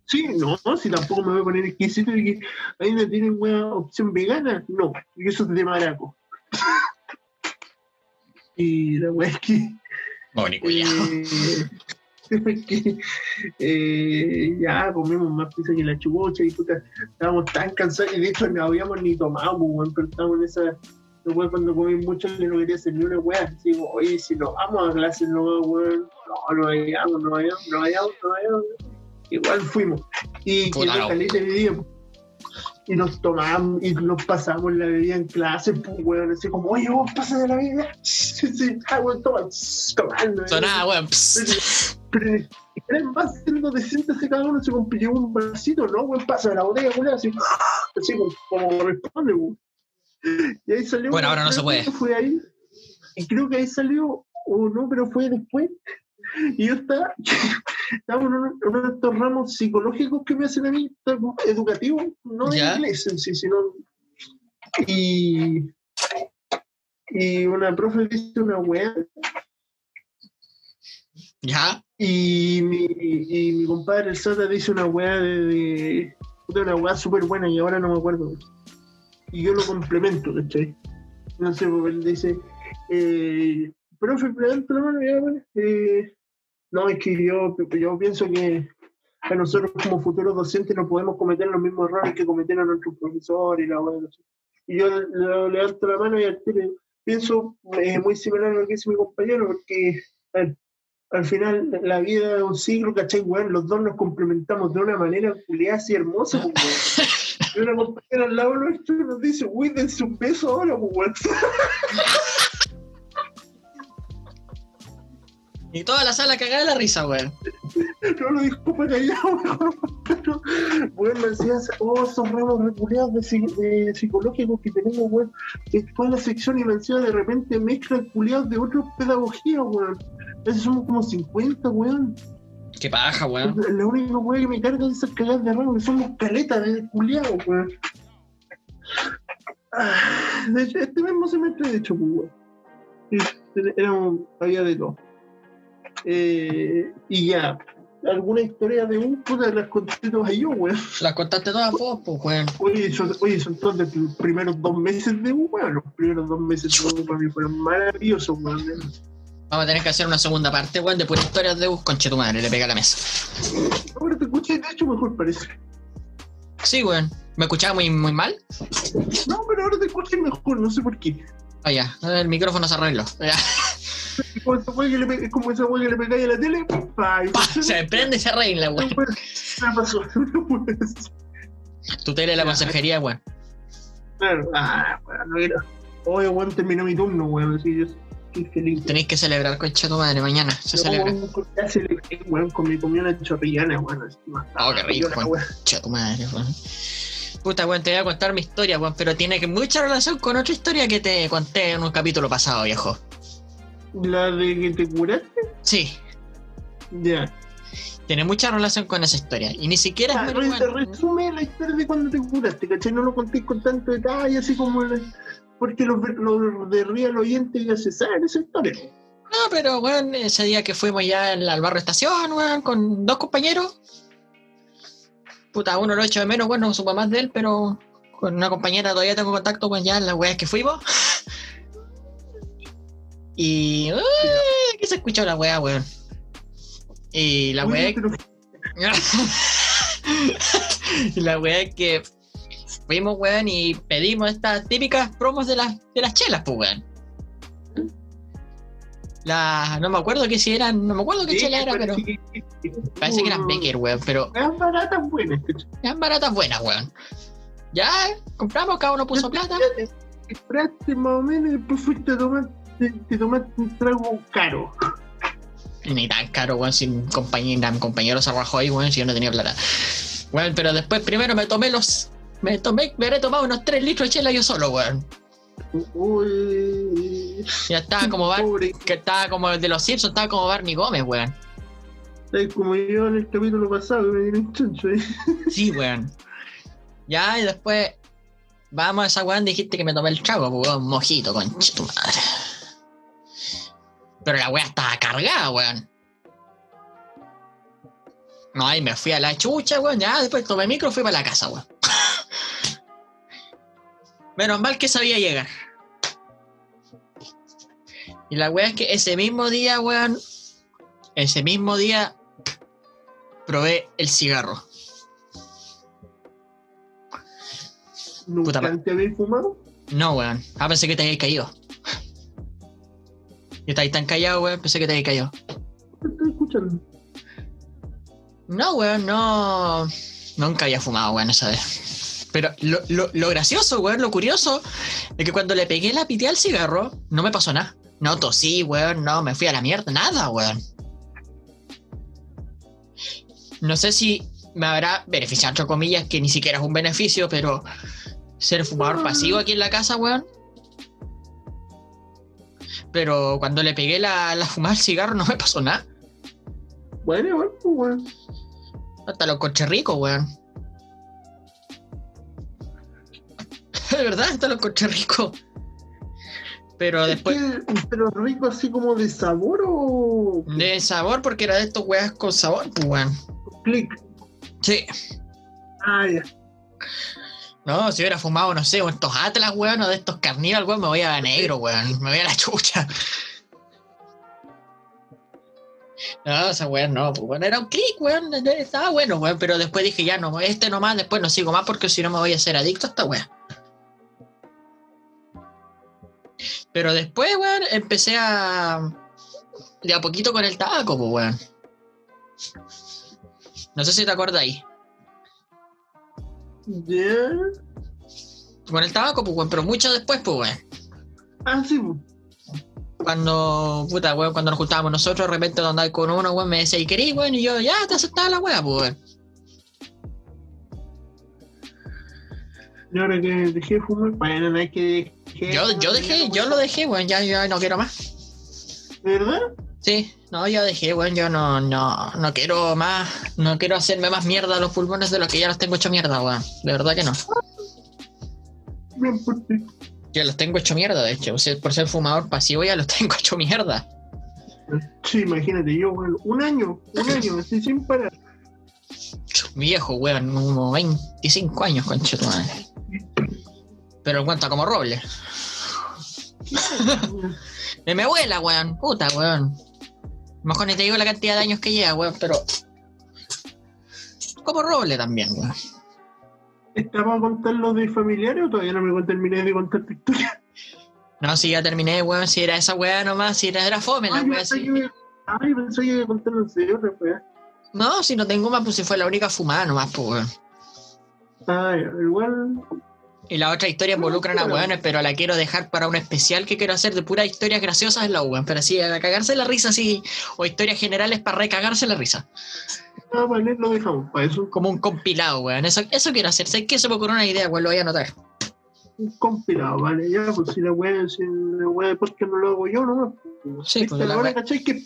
Sí, no, si tampoco me voy a poner exquisito y que ahí no tienen weá opción vegana, no, y eso es de maraco. [LAUGHS] y la weá es que. Eh, [LAUGHS] que, eh, ya comimos más pizza que la chubocha y puta, estábamos tan cansados y de hecho no habíamos ni tomado, pues, weón, pero estábamos en esa. Después cuando comí mucho yo no quería hacer ni una weá, como, oye, si nos vamos a clase no, weón, no, no vayamos, no vayamos, no vayamos, no vayamos. Igual fuimos. Y Puta, que no. caleta de día, y nos tomamos y nos pasamos la bebida en clase, pues, weón, así como, oye, vos pasa de la bebida. [LAUGHS] Sí, sí, ah, weón, toma, tomando. Sonaba, weón. Pero era más siendo decentes cada uno se compró un vasito, ¿no? Pasa de la botella, weón, así, así como, corresponde, weón. Y ahí salió. Bueno, ahora no se puede. Fue ahí, y creo que ahí salió, o no, pero fue después. Y yo estaba, [LAUGHS] estaba en uno, en uno de estos ramos psicológicos que me hacen a mí, educativos, no de Ya. inglés en sí, sino. Y. Y una profe dice una weá Ya. y mi, y mi compadre el Sata dice una weá de, de, una weá súper buena y ahora no me acuerdo. Y yo lo complemento, ¿cachai? No sé, porque él dice, eh, profe, levanta la mano, ya, vale. Eh, no, es que yo, yo pienso que a nosotros como futuros docentes no podemos cometer los mismos errores que cometieron nuestros profesores y la weá. no sé. Y yo le, le levanto la mano y al pienso eh, muy similar a lo que dice mi compañero, porque al, al final la vida es un ciclo, ¿cachai, weón? Los dos nos complementamos de una manera culiada así hermosa, pues, weón. [LAUGHS] Y una compañera al lado nuestro nos dice, uy, dense un beso ahora, pues, weón. [LAUGHS] Y toda la sala cagada de la risa, weón. No lo dijo para allá, weón. Weón, me decías, oh, esos ramos reculeados de, psi- de psicológicos que tenemos, weón. Que toda la sección y me decía de repente mezclan culiados de otras pedagogías, weón. Veces somos como 50, weón. Qué paja, weón. La única weón que me carga de esas cagadas de ramos que somos caletas de culiados, weón. Ah, De hecho, este mismo semestre, de hecho, pues, weón. Sí, éramos, había de todo. Eh, y ya, alguna historia de un puta las conté todas yo, weón. Las contaste todas vos, pues, weón. Oye, son, oye, son todos de los primeros dos meses de U, weón. Los primeros dos meses de U para mí fueron maravillosos, weón. Vamos a tener que hacer una segunda parte, weón, de puras historias de bus, conche tu madre, le pega a la mesa. Ahora te escuché, de hecho, mejor parece. Sí, weón. ¿Me escuchaba muy, muy mal? No, pero ahora te escuché mejor, no sé por qué. Ah, ya. El micrófono se arregló. Ya. Es como esa weá que le pe- es como esa weá que le pegáis a la tele, pa, y Pa, se prende y se arregla, weón. Me pasó. No puede ser. Tu tele de la conserjería, weón. Claro. Ah, weón, no era. Oye, weón, terminó mi turno, weón. Así yo estoy feliz. Tenéis que celebrar, concha tu madre, mañana. Se No, celebra. con- ya celebré, weón, con mi comida chorrillana, weón. Oh, qué rico, weón. tu madre, weón. Puta, weón, te voy a contar mi historia, weón, pero tiene mucha relación con otra historia que te conté en un capítulo pasado, viejo. La de que te curaste, Sí, ya. tiene mucha relación con esa historia. Y ni siquiera es Ah, muy re- buena. resume la historia de cuando te curaste, ¿cachai? No lo conté con tanto detalle, así como. la- porque los, los de Real Oyente ya se saben esa historia. No, pero, weón, ese día que fuimos ya al barrio estación, weón, con dos compañeros. Puta, uno lo echo de menos, weón, no supo más de él, pero con una compañera todavía tengo contacto con ya las weas que fuimos. [LAUGHS] Y. ¡Uy! Aquí se escuchó la wea, weón. Y la wea. Pero [LAUGHS] y la wea es que fuimos, weón, y pedimos estas típicas promos de las, de las chelas, pues, weón. La, no me acuerdo que si eran, no me acuerdo qué Sí, chela era, pero parece que- parece que eran Becker, weón, pero Eran baratas buenas, eran baratas buenas, weón. Ya, compramos, cada uno puso plata. Compraste más o menos y después fuiste a tomar, te, te tomaste un trago caro. Ni tan caro, weón, si mi compañero, se ahí, weón, si yo no tenía plata. Weón, pero después primero me tomé los. Me tomé, me habré tomado unos 3 litros de chela yo solo, weón. Uy, Ya estaba como Bar, que estaba como el de los Simpsons, estaba como Barney Gómez, weón. ¿sabes? como yo en el capítulo pasado me dieron chancho ahí. Sí, weón. Ya, y después. Vamos a esa weón, dijiste que me tomé el trago, pues, weón, mojito, concha tu madre. Pero la weá estaba cargada, weón. No, y me fui a la chucha, weón. Ya, después tomé micro y fui para la casa, weón. Menos mal que sabía llegar. Y la weá es que ese mismo día, weón. Ese mismo día. Probé el cigarro. ¿Nunca Puta te habéis fumado? No, weón. Ah, pensé que te habías caído. [LAUGHS] Y estáis tan callado, weón. Pensé que te habías caído. Te estoy escuchando. No, weón, no. Nunca había fumado, weón, esa vez. Pero lo, lo, lo gracioso, weón, lo curioso, es que cuando le pegué la pité al cigarro, no me pasó nada. No tosí, weón, no, me fui a la mierda, nada, weón. No sé si me habrá beneficiado, entre comillas, que ni siquiera es un beneficio, pero ser fumador pasivo aquí en la casa, weón. Pero cuando le pegué la, la fumada al cigarro no me pasó nada. Bueno, bueno, pues, weón. Hasta lo encontré rico, weón. [LAUGHS] De verdad, hasta lo encontré rico. Pero Es después pero rico así como de sabor o de sabor, porque era de estos weas con sabor, pues weón. click. Sí. Ah, ya. No, si hubiera fumado, no sé, o estos Atlas, weón, o de estos carnívoros, weón, me voy a negro, weón. Me voy a la chucha. No, esa weón no, pues weón, era un click, weón. Estaba bueno, weón, pero después dije, ya no, este nomás, después no sigo más porque si no me voy a ser adicto a esta weón. Pero después, weón, empecé a. De a poquito con el tabaco, pues, weón. No sé si te acuerdas ahí. ¿Ya? Con el tabaco, pues, weón, pero mucho después, pues, weón. Ah, sí, po. Cuando, puta, weón, cuando nos juntábamos nosotros, de repente andaba con uno, weón, me decía, ¿y querés, weón? Y yo, ya, te aceptaba la weá, pues, weón. Y ahora que dejé de fumar, bueno, no hay que dejé. Yo, yo dejé, yo lo dejé, weón, ya, ya no quiero más. ¿Verdad? Sí, no, yo dejé, weón, yo no, no, no quiero más, no quiero hacerme más mierda a los pulmones de los que ya los tengo hecho mierda, weón. De verdad que no. Bien por ti. Yo los tengo hecho mierda, de hecho. O sea, por ser fumador pasivo ya los [LAUGHS] tengo hecho mierda. Sí, imagínate, yo, weón, un año, un año, así sin parar. Viejo, weón, como 25 años, concha tu madre. Pero cuenta como roble. De mi abuela, weón. Puta, weón. Mejor ni te digo la cantidad de años que lleva, weón, pero. Como roble también, weón. ¿Estaba a contar lo de familiares o todavía no me terminé de contar tu historia? No, si ya terminé, weón, si era esa weá nomás, si era, era fome la Ay, weá, que- Ay, pensé que iba a contar los de otra, weá. No, si no tengo más, pues si fue la única fumada nomás, pues, weón. Ay, igual. Y la otra historia involucran a weones, pero la quiero dejar para un especial que quiero hacer de puras historias graciosas en la weón. Pero así, a cagarse la risa, así. O historias generales para recagarse la risa. Ah, vale, lo dejamos para eso. Como un compilado, weón. Eso, eso quiero hacer. Sé que se me ocurrió una idea, weón, lo voy a anotar. Un compilado, vale. Ya, pues si la weá, si la weá después que no lo hago yo, no Sí, pues ahora weá- cachai que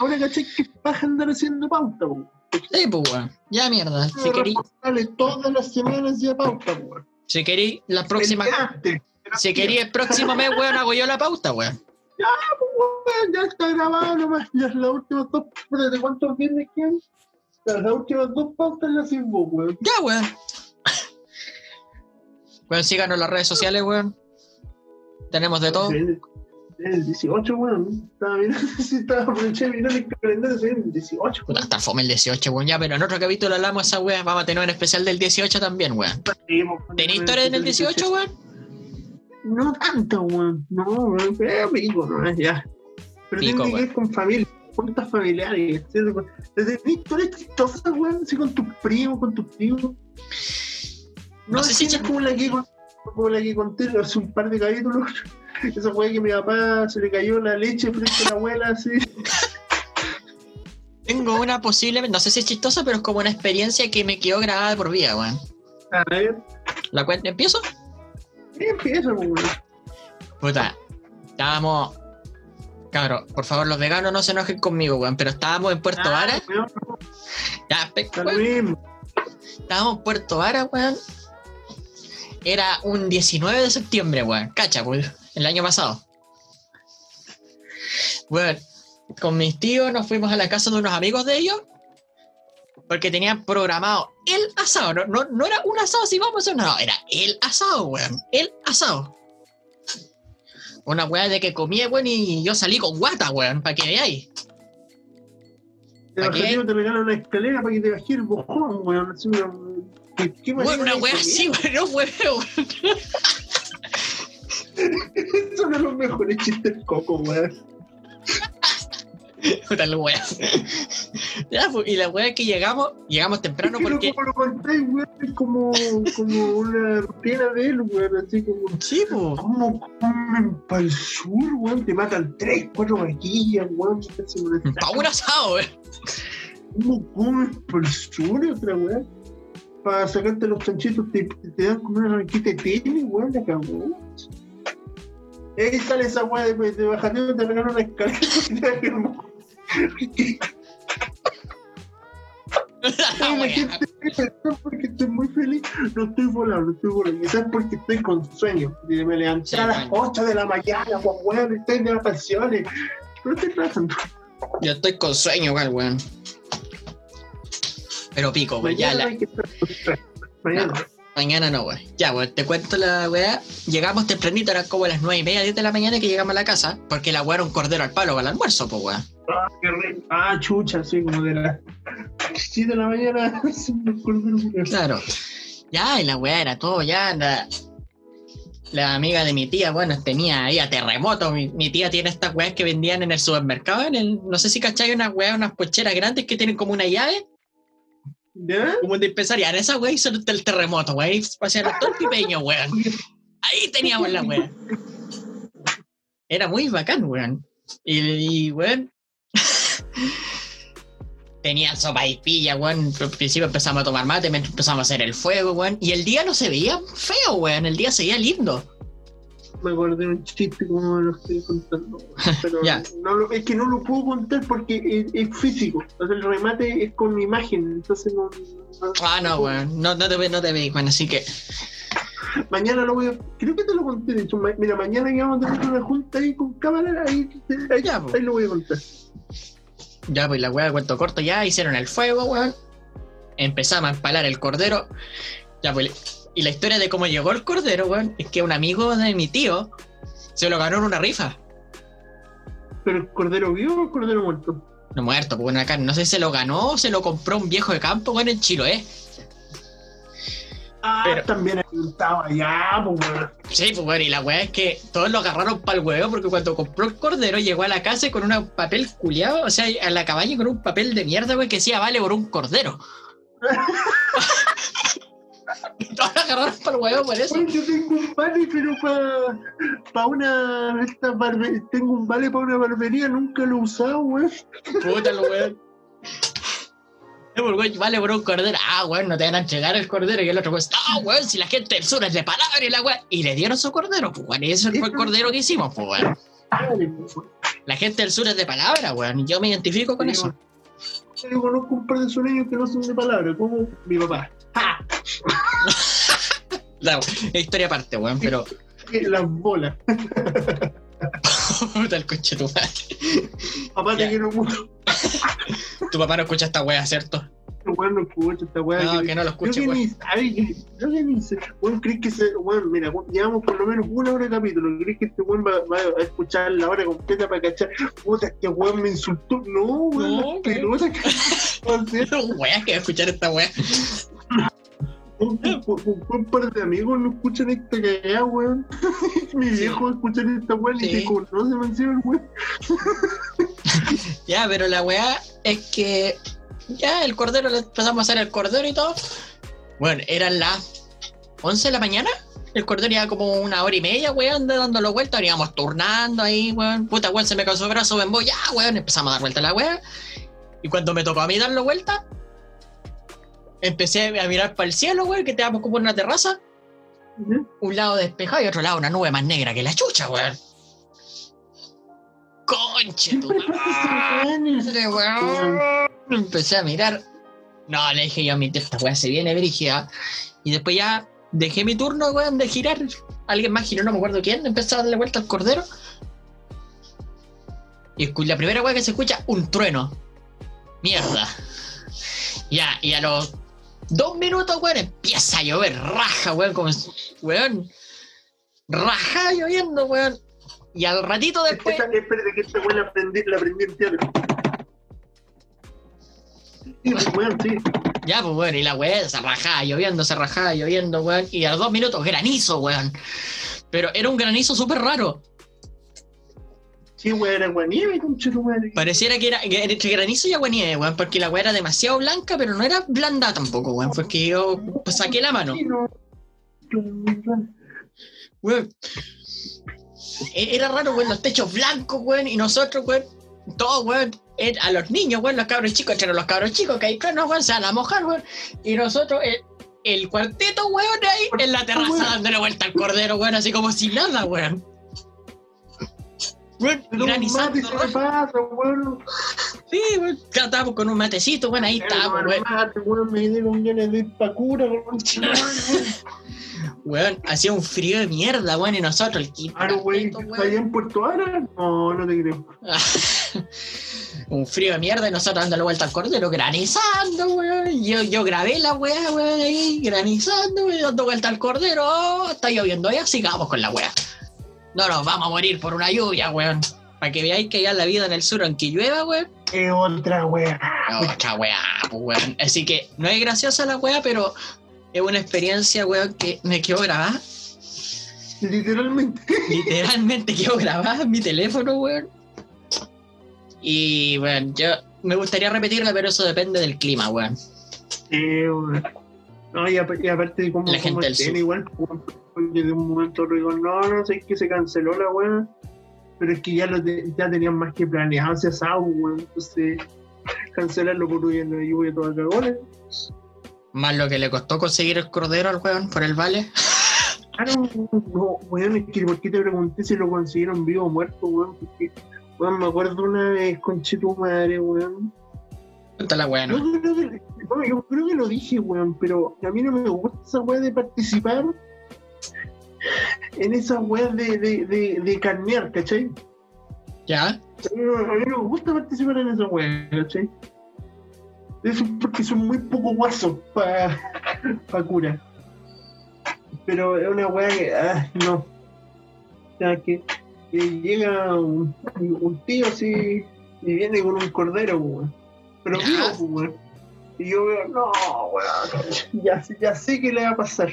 ahora cachai que paja andar haciendo pauta, po. Sí, pues, weón. Ya mierda. Si querí, todas las semanas ya pauta, po. Si querí la próxima. Si querí el próximo mes, weón, hago yo la pauta, weón. Weón, ya está grabado nomás. Ya las últimas dos, ¿de cuántos viernes quedan? Las últimas dos pautas las hicimos, weón. Ya, weón. Weón, síganos en las redes sociales, weón. Tenemos de todo. El, el 18, weón. Estaba mirando si [LAUGHS] estaba aprovechando de mirar el calendario, viene el 18. Puta, hasta fome el 18, weón. Ya, pero en otro capítulo hablamos esa weón. Vamos a tener un especial del 18 también, weón. ¿Tenés historia en el 18, weón? No tanto, weón. No, weón. Eh, pico, no, ya. Pero Pico, tiene que ver con familia, juntas familiares. ¿cierto? Desde historias chistosas, weón, así con tus primos, con tus tíos. No, No sé si es como la que, como la que conté hace un par de capítulos. Esa weá que mi papá se le cayó la leche frente a la abuela, así. Tengo una posible, no sé si es chistosa, pero es como una experiencia que me quedó grabada por vida, weón. A ver, ¿La cuenta? ¿Empiezo? ¿qué empieza, weón? Puta, estábamos. Cabro, por favor, los veganos no se enojen conmigo, weón, pero estábamos en Puerto Vara. Ah, weón, Ya, weón, estábamos en Puerto Vara, weón. Era un 19 de septiembre, weón. Cacha, weón. El año pasado. Weón, con mis tíos nos fuimos a la casa de unos amigos de ellos. Porque tenían programado el asado. No, no, no era un asado si vamos a hacer, no, no, era el asado, weón. El asado. Una weá de que comía, weón, y yo salí con guata, weón, para que veáis. Te regalan una escalera para que te bajes el bojón, weón. Así, una, ¿qué, qué Weón, manera una de weá así, weón, no weón. Son de los mejores chistes coco, weón. Wea. Ya, pues, y la wea es que llegamos, llegamos temprano Es que porque. Como lo contáis, es como, como una rutina de él, weón. Así como, Sí, pues. ¿cómo comen para el sur, weón? Te matan tres, cuatro vaquillas, weón. Pa' un asado, weón. ¿Cómo comen para el sur, otra weón? Para sacarte los chanchitos, te, te dan como una ranquita de tenis, weón, la cagó. Y ahí sale esa weá de, de bajateo, te una escalera [LAUGHS] porque estoy muy feliz. No estoy volando, no estoy volando. Quizás porque estoy con sueño. Y me levanté Sí, a las bueno. 8 de la mañana, pues weón, estoy de vacaciones. No estoy tratando. Yo estoy con sueño, igual, weón. Pero pico, weón. Ya, Mañana la, con sueño. Mañana. no, weón. Ya, weón, te cuento la weá. Llegamos tempranito, eran como las 9 y media, 10 de la mañana que llegamos a la casa. Porque la weá era un cordero al palo para el almuerzo, pues, weón. Ah, qué rico. Ah, chucha, así como de las 7 de la mañana. [LAUGHS] Claro. Ya, y la weá era todo, ya, anda. la amiga de mi tía, bueno, tenía ahí a terremoto. Mi, mi tía tiene estas weas que vendían en el supermercado. En el, no sé si cachai unas weas, unas pocheras grandes que tienen como una llave, ¿Ya? como. En esa wea hizo el terremoto. O sea, todo el pipeño, weón. Ahí teníamos la [LAUGHS] wea. Era muy bacán, weón. Y, y weón. [LAUGHS] Tenía sopa y pilla, weón. Al principio empezamos a tomar mate, mientras empezamos a hacer el fuego, weón. Y el día no se veía feo, weón. El día se veía lindo. Me acordé de un chiste como lo estoy contando. Pero [LAUGHS] no lo- es que no lo puedo contar porque es, es físico. O sea, el remate es con mi imagen. Entonces no. no- Ah, no, weón. No, no te ve, no te veis, weón. Así que. Mañana lo voy a. Creo que te lo conté. De hecho, Ma- mira, mañana que vamos a tener una junta ahí con cámara. Ahí, ahí, Ya, ahí lo voy a contar. Ya, pues la weá de cuento corto ya hicieron el fuego, weón. Empezamos a empalar el cordero. Ya, pues. Y la historia de cómo llegó el cordero, weón, es que un amigo de mi tío se lo ganó en una rifa. ¿Pero el cordero vivo o el cordero muerto? No muerto, pues bueno, acá no sé si se lo ganó o se lo compró un viejo de campo, weón, en Chiloé. Ah, Pero- también estaba allá, pues, weón. Sí, pues bueno, y la weá es que todos lo agarraron para el huevo porque cuando compró el cordero llegó a la casa con un papel culiado, o sea, a la cabaña con un papel de mierda, güey, que decía vale por un cordero. [LAUGHS] [LAUGHS] Y todos lo agarraron para el huevo por eso. Yo tengo un vale, pero para pa una. Esta barbe- tengo un vale para una barbería, nunca lo he usado, weón. Puta lo weón. Vale por un cordero. Ah, weón, no te van a entregar el cordero. Y el otro, pues, no, weón, si la gente del sur es de palabra y la weón. Y le dieron su cordero, pues, weón. Y ese fue el cordero que hicimos, pues, weón. Pues. La gente del sur es de palabra, weón. Y yo me identifico con eso. Yo conozco un par de sureños que no son de palabra, como mi papá. ¡Ja! La, [LAUGHS] la historia aparte, weón, pero. Las bolas. [LAUGHS] Puta el coche tu madre. Papá, te quiero mucho. Tu papá no escucha esta wea, ¿cierto? Weón, no escucha esta weá. No, que- que no lo Creo escuche, que weón. ni sabe que. Creo que ni sé. Weón, ¿crees que se. Weón, mira, weón, llevamos por lo menos una hora de capítulo. ¿Crees que este weón va, va a escuchar la hora completa para cachar? Puta, este weón me insultó. No, weón, No, las ¿qué? pelotas que. [LAUGHS] Weón, No, wea, que va a escuchar esta wea. Un, un- un- par de amigos no escuchan esta cagada, weón. [LAUGHS] Mi viejo va a escuchar esta weón y Sí. te conoce, encima el weón. Ya, pero la weá es que ya el cordero, le empezamos a hacer el cordero y todo. Bueno, eran las 11 de la mañana. El cordero iba como una hora y media, weón, dándolo vueltas. Íbamos turnando ahí, weón. Puta, weón, se me cansó el brazo, ven voy, ya, weón. Empezamos a dar vuelta a la weá. Y cuando me tocó a mí darlo vuelta, empecé a mirar para el cielo, weón, que estábamos como en una terraza. Un lado despejado y otro lado una nube más negra que la chucha, weón. Conche, tu. [LAUGHS] Madre, weón. Empecé a mirar. No, le dije yo a mi esta weá se viene brígida. Y después ya dejé mi turno, weón, de girar. Alguien más giró, no me acuerdo quién, empezó a darle vuelta al cordero. Y la primera weá que se escucha, un trueno. Mierda. Ya, y a los dos minutos, weón, empieza a llover, raja, weón, como weón. Raja lloviendo, weón. Y al ratito después. Esta- Espérate que esta weón la aprendí, la aprendí en teatro. Weón, sí. Ya, pues, weón, y la weá se rajaba lloviendo, se rajaba lloviendo, weón. Y a los dos minutos, granizo, weón. Pero era un granizo súper raro. Sí, weón, era guanieve, concha tu madre. Pareciera que era entre granizo y aguanieve, weón. Porque la weá era demasiado blanca, pero no era blanda tampoco, weón. Porque yo pues, saqué la mano. Weón. E- Era raro, weón, los techos blancos, weón. Y nosotros, weón, todos, weón. Eh, A los niños, weón, los cabros chicos, entre los cabros chicos que hay no, weón, se van a mojar, weón. Y nosotros, eh, el cuarteto, weón, ahí en la terraza dándole vuelta al cordero, weón, así como si nada, weón. Weón, granizando, weón. Sí, weón. Ya estábamos con un matecito, weón, ahí estábamos, weón. Mate, weón, me quedé con ganas de ir pa' cura, concha tu madre. Weón, hacía un frío de mierda, weón, y nosotros, el Claro, güey, cuarteto, ¿está allá en Puerto Ara? No, no te creo. [LAUGHS] un frío de mierda y nosotros dándole vuelta al cordero, granizando, weón. Yo, yo grabé la weá, weón, ahí, granizando, weón, dando vuelta al cordero. Oh, está lloviendo ya, sigamos con la weá. No nos vamos a morir por una lluvia, weón. Para que veáis que ya la vida en el sur, aunque llueva, weón, Es otra weá. otra weá, pues, weón. Así que no es graciosa la weá, pero es una experiencia, weón, que me quedó grabada. Literalmente. Literalmente quedó grabada en mi teléfono, weón. Y bueno, yo me gustaría repetirla, pero eso depende del clima, weón. Sí, weón. No, y, apa- y aparte de cómo, La gente del sur. igual, weón, porque de un momento otro digo, no, no sé, es que se canceló la weá. Pero es que ya, lo te- ya tenían más que planeado ese asado, weón. Entonces, [LAUGHS] cancelarlo por hoy en la lluvia toda cagona. Más lo que le costó conseguir el cordero al weón por el vale. Claro, no, weón, es que ¿por qué te pregunté si lo consiguieron vivo o muerto, weón? Porque, weón, me acuerdo una vez con tu madre, weón. Cuéntala, weón. Yo creo, que, bueno, yo creo que lo dije, weón, pero a mí no me gusta esa weá de participar en esas weas de, de, de, de carnear, ¿cachai? ¿Ya? A mí, no, a mí no me gusta participar en esas weas, ¿cachai? Eso es porque son muy poco guasos para pa cura. Pero es una wea que, ah, no. O sea, que, que llega un, un tío así y viene con un cordero, weón. Pero vivo, weón. Y yo veo, no, weón, ya, ya sé qué le va a pasar.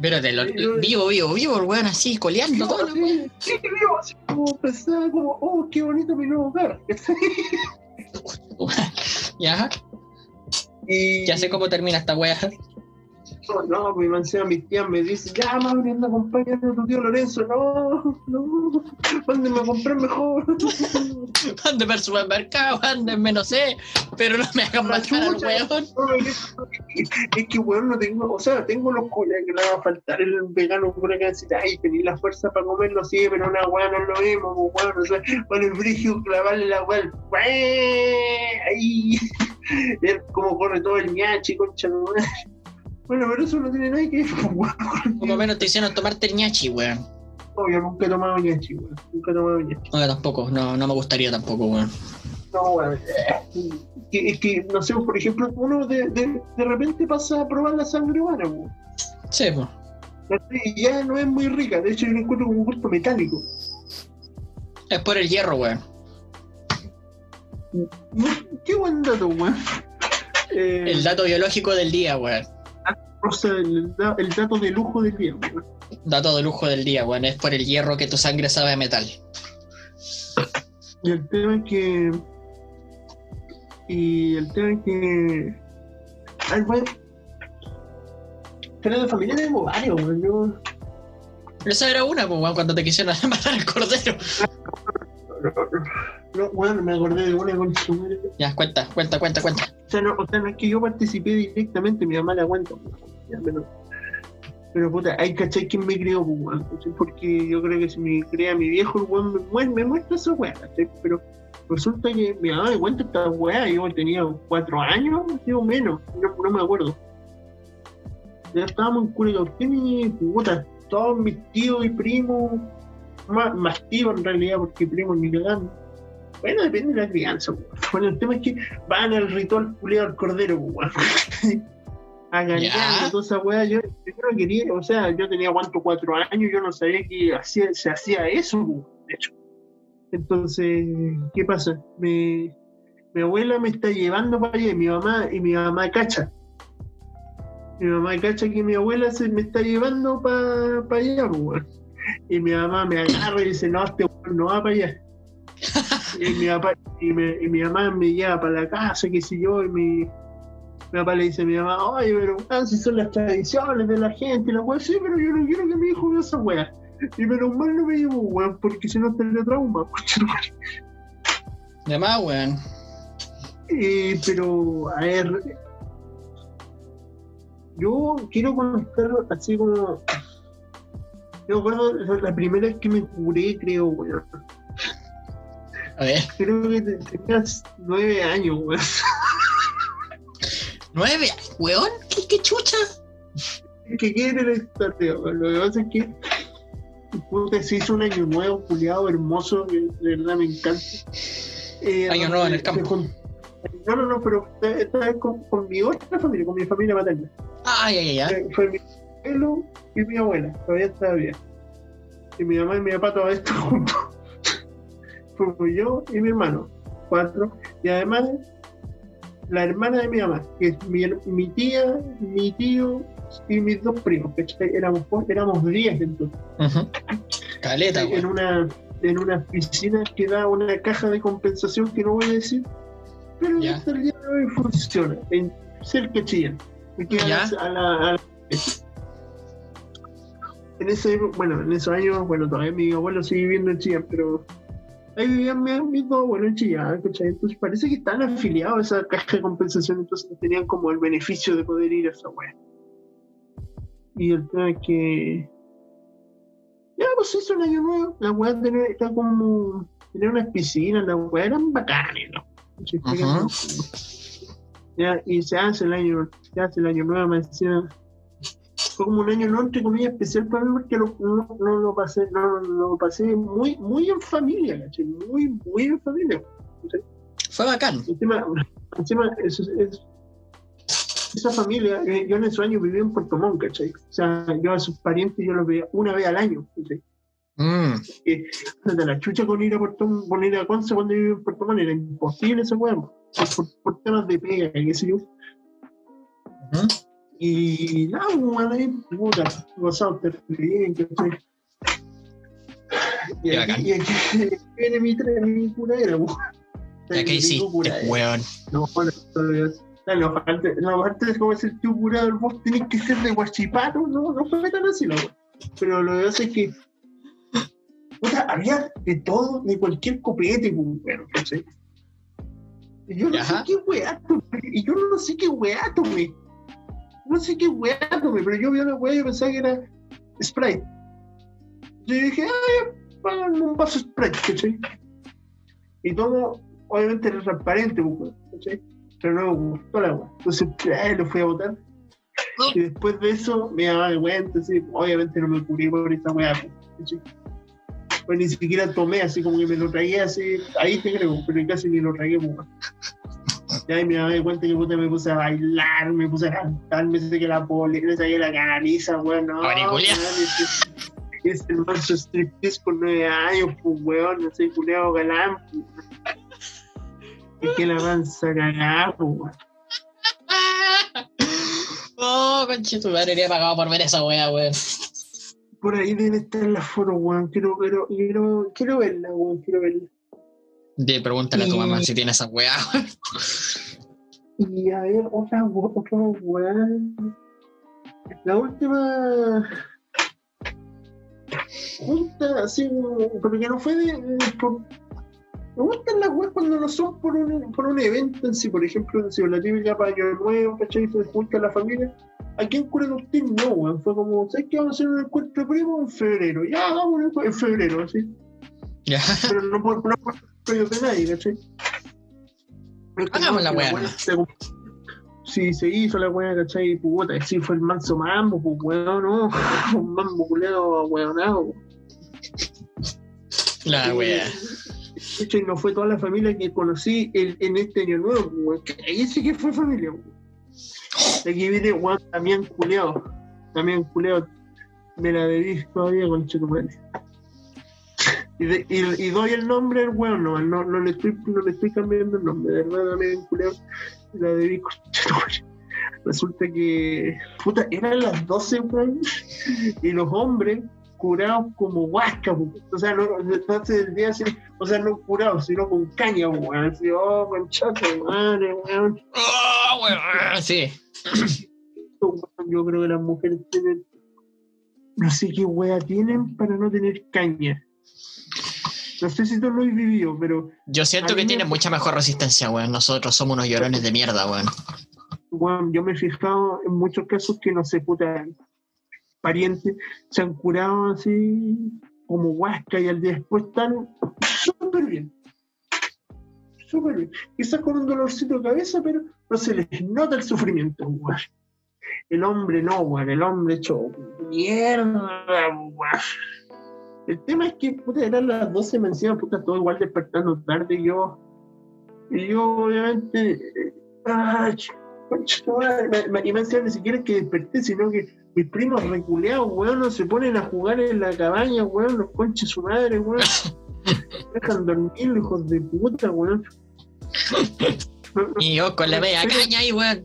Pero de lo, yo- vivo, vivo, vivo, el weón así, coleando todo, Sí, sí, vivo, así como pensaba, como, oh, qué bonito mi nuevo hogar. [LAUGHS] ¿Ya? Y Ya sé cómo termina esta wea. No, no, mi mancera, mis tías me dicen, ya, Mauri, anda acompañando a tu tío Lorenzo. No, no, mándenme a comprar mejor. [LAUGHS] Para el supermercado, ándenme, no sé. Pero no me hagan matar al weón. No, es, es que, weón, no tengo, o sea, tengo los colegas que le va a faltar el vegano por acá, decir, ay, tenía la fuerza para comerlo, sí, pero una weá no es lo pues, weón, o sea, con el brigio clavarle la al- ahí, ver cómo corre todo el ñachi, concha madre. Bueno, pero eso no tiene nada que ver, weón. Por lo menos te hicieron tomarte el ñachi, weón. No, yo nunca he tomado ñachi, weón, nunca he tomado ñachi. No, tampoco, no, no me gustaría tampoco, weón. No, weón, eh, es que, no sé, por ejemplo, uno de, de, de repente pasa a probar la sangre humana, weón. Sí, pues. Y ya no es muy rica, de hecho yo lo encuentro como un gusto metálico. Es por el hierro, weón. Qué buen dato, weón. Eh, El dato biológico del día, weón. O sea, el, el dato de lujo del día, weón. Dato de lujo del día, weón. Es por el hierro que tu sangre sabe a metal. Y el tema es que. Y el tema es que. Ay, weón. Pero de familia tengo varios, weón. Yo. Esa era una, pues, weón, cuando te quisieron [LAUGHS] matar al cordero. [LAUGHS] No, weón, me acordé de una con su madre. Ya, cuenta, cuenta, cuenta, cuenta. O sea, no, o sea, no es que yo participé directamente, mi mamá la cuenta. Ya, pero, pero puta, hay cachai quien me crió, pues. Porque yo creo que si me crea mi viejo, el weón me, muer- me muestra esa weá. Pero resulta que mi mamá me cuenta esta weá, yo tenía cuatro años, o menos, no, no me acuerdo. Ya estábamos en Curacautín y puta, todos mis tíos y primos, más, tíos en realidad, porque primos ni cagando. Bueno, depende de la crianza, weón. Bueno, el tema es que van al ritual culiado al cordero, weón. [LAUGHS] A Ya. ganar toda esa weá. Yo, yo no quería, o sea, yo tenía cuánto, cuatro años, yo no sabía que hacía, se hacía eso, weón, de hecho. Entonces, ¿qué pasa? Mi, mi abuela me está llevando para allá y mi mamá, y mi mamá cacha. Mi mamá cacha que mi abuela se me está llevando para allá, pues, weón. [LAUGHS] Y mi mamá me agarra y dice, no, este no va para allá. [LAUGHS] y, mi papá, y, me- y mi mamá me lleva para la casa, qué sé yo, y mi, mi papá le dice a mi mamá, oye, pero weón, si son las tradiciones de la gente, y la weá, sí, pero yo no quiero que mi hijo vea esa weá. Y menos mal no me llevo, weón, porque si no tendría trauma. [LAUGHS] De más, weón. Eh, pero, a ver, yo quiero contar así como. Yo acuerdo la- primera vez que me curé, creo, weón. A ver, Creo que te- tenías nueve años, weón. nueve, weón. ¿Qué, qué chucha? que quiere la historia, weón. Lo que pasa es que puta, se hizo un año nuevo, culiado, hermoso, que de verdad me encanta. Eh, Año nuevo en el se campo. No, no, no, pero esta, esta vez con, con mi otra familia, con mi familia materna. Ay, ay, ay. Eh, Fue mi abuelo y mi abuela, todavía estaba bien. Y mi mamá y mi papá todavía están [LAUGHS] juntos. Fue yo y mi hermano, cuatro. Y además, la hermana de mi mamá, que es mi, mi tía, mi tío y mis dos primos, ¿cachai? Éramos, éramos 10 entonces. Ujú. Caleta, en una en una piscina que da una caja de compensación que no voy a decir, pero hasta el día de hoy funciona en cerca de Ya. a la- a la- en ese bueno, en esos años, bueno, todavía mi abuelo sigue viviendo en Chillán, pero ahí vivían mis, mis dos abuelos en Chillán, ¿cachai? Entonces parece que están afiliados a esa caja de compensación, entonces tenían como el beneficio de poder ir a esa wea. Y el tema es que ya, pues hizo un año nuevo. La tenía, era como. Tenía unas piscinas, las weas eran bacanes, ¿no? Ajá. Ya, y se hace el año, se hace el año nuevo, me decía. Fue como un año no entre comillas especial para mí porque lo- no, no lo pasé, no, lo pasé muy, muy en familia, ¿cachai? Muy, muy en familia. Fue bacán. Encima, encima es, es- esa familia, eh, yo en esos años vivía en Puerto Montt, ¿cachai? O sea, yo a sus parientes yo los veía una vez al año, ¿cachai? Mm. de la chucha con ir a Puerto con ir a Conce cuando vivía en Puerto Montt era imposible ese weón por, por temas de pega y qué sé yo. Y nada ahí puta terrible bien ¿cachai? y Qué aquí, y aquí viene mi, mi curadera weón Ya que Mi hiciste, weón. no no, no, aparte, no, aparte de como decir tío curado, vos tenés que ser de guachipato, no, no fue tan así, weón. Pero lo que pasa es que puta, había de todo, de cualquier copete, weón, ¿cachai? Y yo no Ajá. sé qué weá tomé, y yo no sé qué weá tomé. No sé qué weá pero yo vi una weá y pensaba que era Sprite. Yo dije, págame un vaso Sprite, ¿cachai? Y tomo, obviamente era transparente, ¿cachai? Pero no me gustó la weá. Entonces, eh, lo fui a botar. Y después de eso, me daba de cuenta, así, obviamente no me cubrí por esta weá, ¿cachai? Pues ni siquiera tomé, así como que me lo tragué así, ahí te creo, pero casi ni lo tragué, pues. Weón. Y ahí me daba cuenta que puta, me puse a bailar, me puse a cantar, me saqué la poli, me saqué la camisa, weón, no. Es, es el manso striptease con nueve años, pues, weón, no sé, culeado galán, pues. Es que la mansa cagada, pues, weón. Oh, conche tu madre, habría pagado por ver esa wea, weón. Por ahí deben estar las fotos, weón, quiero, quiero, quiero, quiero verla, weón, quiero verla. De pregúntale a tu mamá si tiene esa weón. Y a ver, otra, otra weá. La última junta, así, pero que no fue de. por- me gustan las weas cuando no son por un, por un evento en sí, por ejemplo, si la típica para Año Nuevo, ¿cachai? Se junta la familia. Aquí en Curacautín no, weón. Fue como, ¿sabes qué? Vamos a hacer un encuentro primo en febrero. Ya, vamos en febrero, así pero no por, no por de nadie, ¿cachai? Hagamos la weá, weá Sí, se hizo la weá, ¿cachai? Puta, sí fue el manso mambo, pues weón, no, [LAUGHS] un mambo culeado weonado. La wea. De hecho, y no fue toda la familia que conocí en, en este año nuevo, pues, weón, que ahí sí que fue familia, weón. Aquí viene Juan también culeado, también culeado, me la debí todavía con tu madre. Y, de- y, y doy el nombre al weón, no, no, no, le estoy, no le estoy cambiando el nombre, de verdad también culeado, me la madre. [LAUGHS] Resulta que, puta, eran las 12, weón, y los hombres curados como huasca, po. o sea, no, se del día así, o sea, no curados, sino con caña, weón, así, oh, conchazo, madre, weón. Oh, weón. Sí. Yo creo que las mujeres tienen, no sé qué wea tienen para no tener caña. No sé si tú lo has vivido, pero Yo siento que me- tiene mucha mejor resistencia, weón. Nosotros somos unos llorones de mierda, weón. weón, yo me he fijado en muchos casos que no se puta parientes se han curado así como huasca y al día después están súper bien. Súper bien. Quizás con un dolorcito de cabeza, pero no se les nota el sufrimiento, weón. El hombre no, weón. El hombre hecho mierda, weón. El tema es que, puta, eran las 12 me encima, puta, todo igual despertando tarde y yo. Y yo, obviamente. eh, Ay, y me ni siquiera que desperté, sino que mis primos reculeados, weón, no se ponen a jugar en la cabaña, weón, los conches su madre, weón. [LAUGHS] Dejan dormir, hijos de puta, weón. Y yo con la media caña ahí, weón.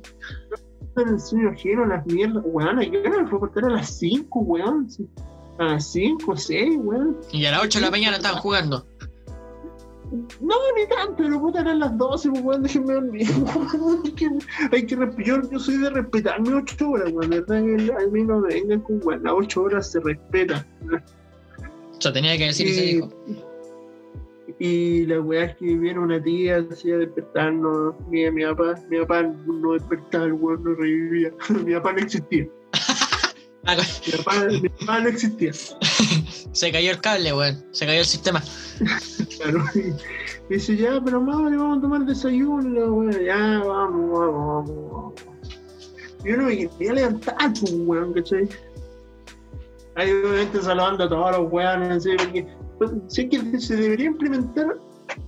en el sueño ajeno, las mierdas, weón, ¿a qué hora me fue a cortar a las 5, weón? A las 5, 6, weón. Y a las 8 de la mañana estaban jugando. No, ni tanto, pero puta eran las 12, pues weón, déjenme dormir. [LAUGHS] Hay que, hay que yo, yo soy de respetar mis 8 horas, weón, verdad a mí no me vengan con weón, las 8 horas se respetan. Eso tenía que decir y se Y- dijo. Y la weá es que viene una tía así a despertarnos. Mi, mi papá, mi papá no despertaba, el weón no revivía. [LAUGHS] mi papá no existía. Ah, Mi papá, mi papá no existía. [LAUGHS] Se cayó el cable, weón. Se cayó el sistema. Claro. Y dice, ya, pero madre, vamos a tomar desayuno. Weá, ya, vamos, vamos, vamos, vamos. Y uno me quería levantar, pues, weón, ¿cachai? Ahí obviamente saludando a todos los weones, así, porque pues, sí que se debería implementar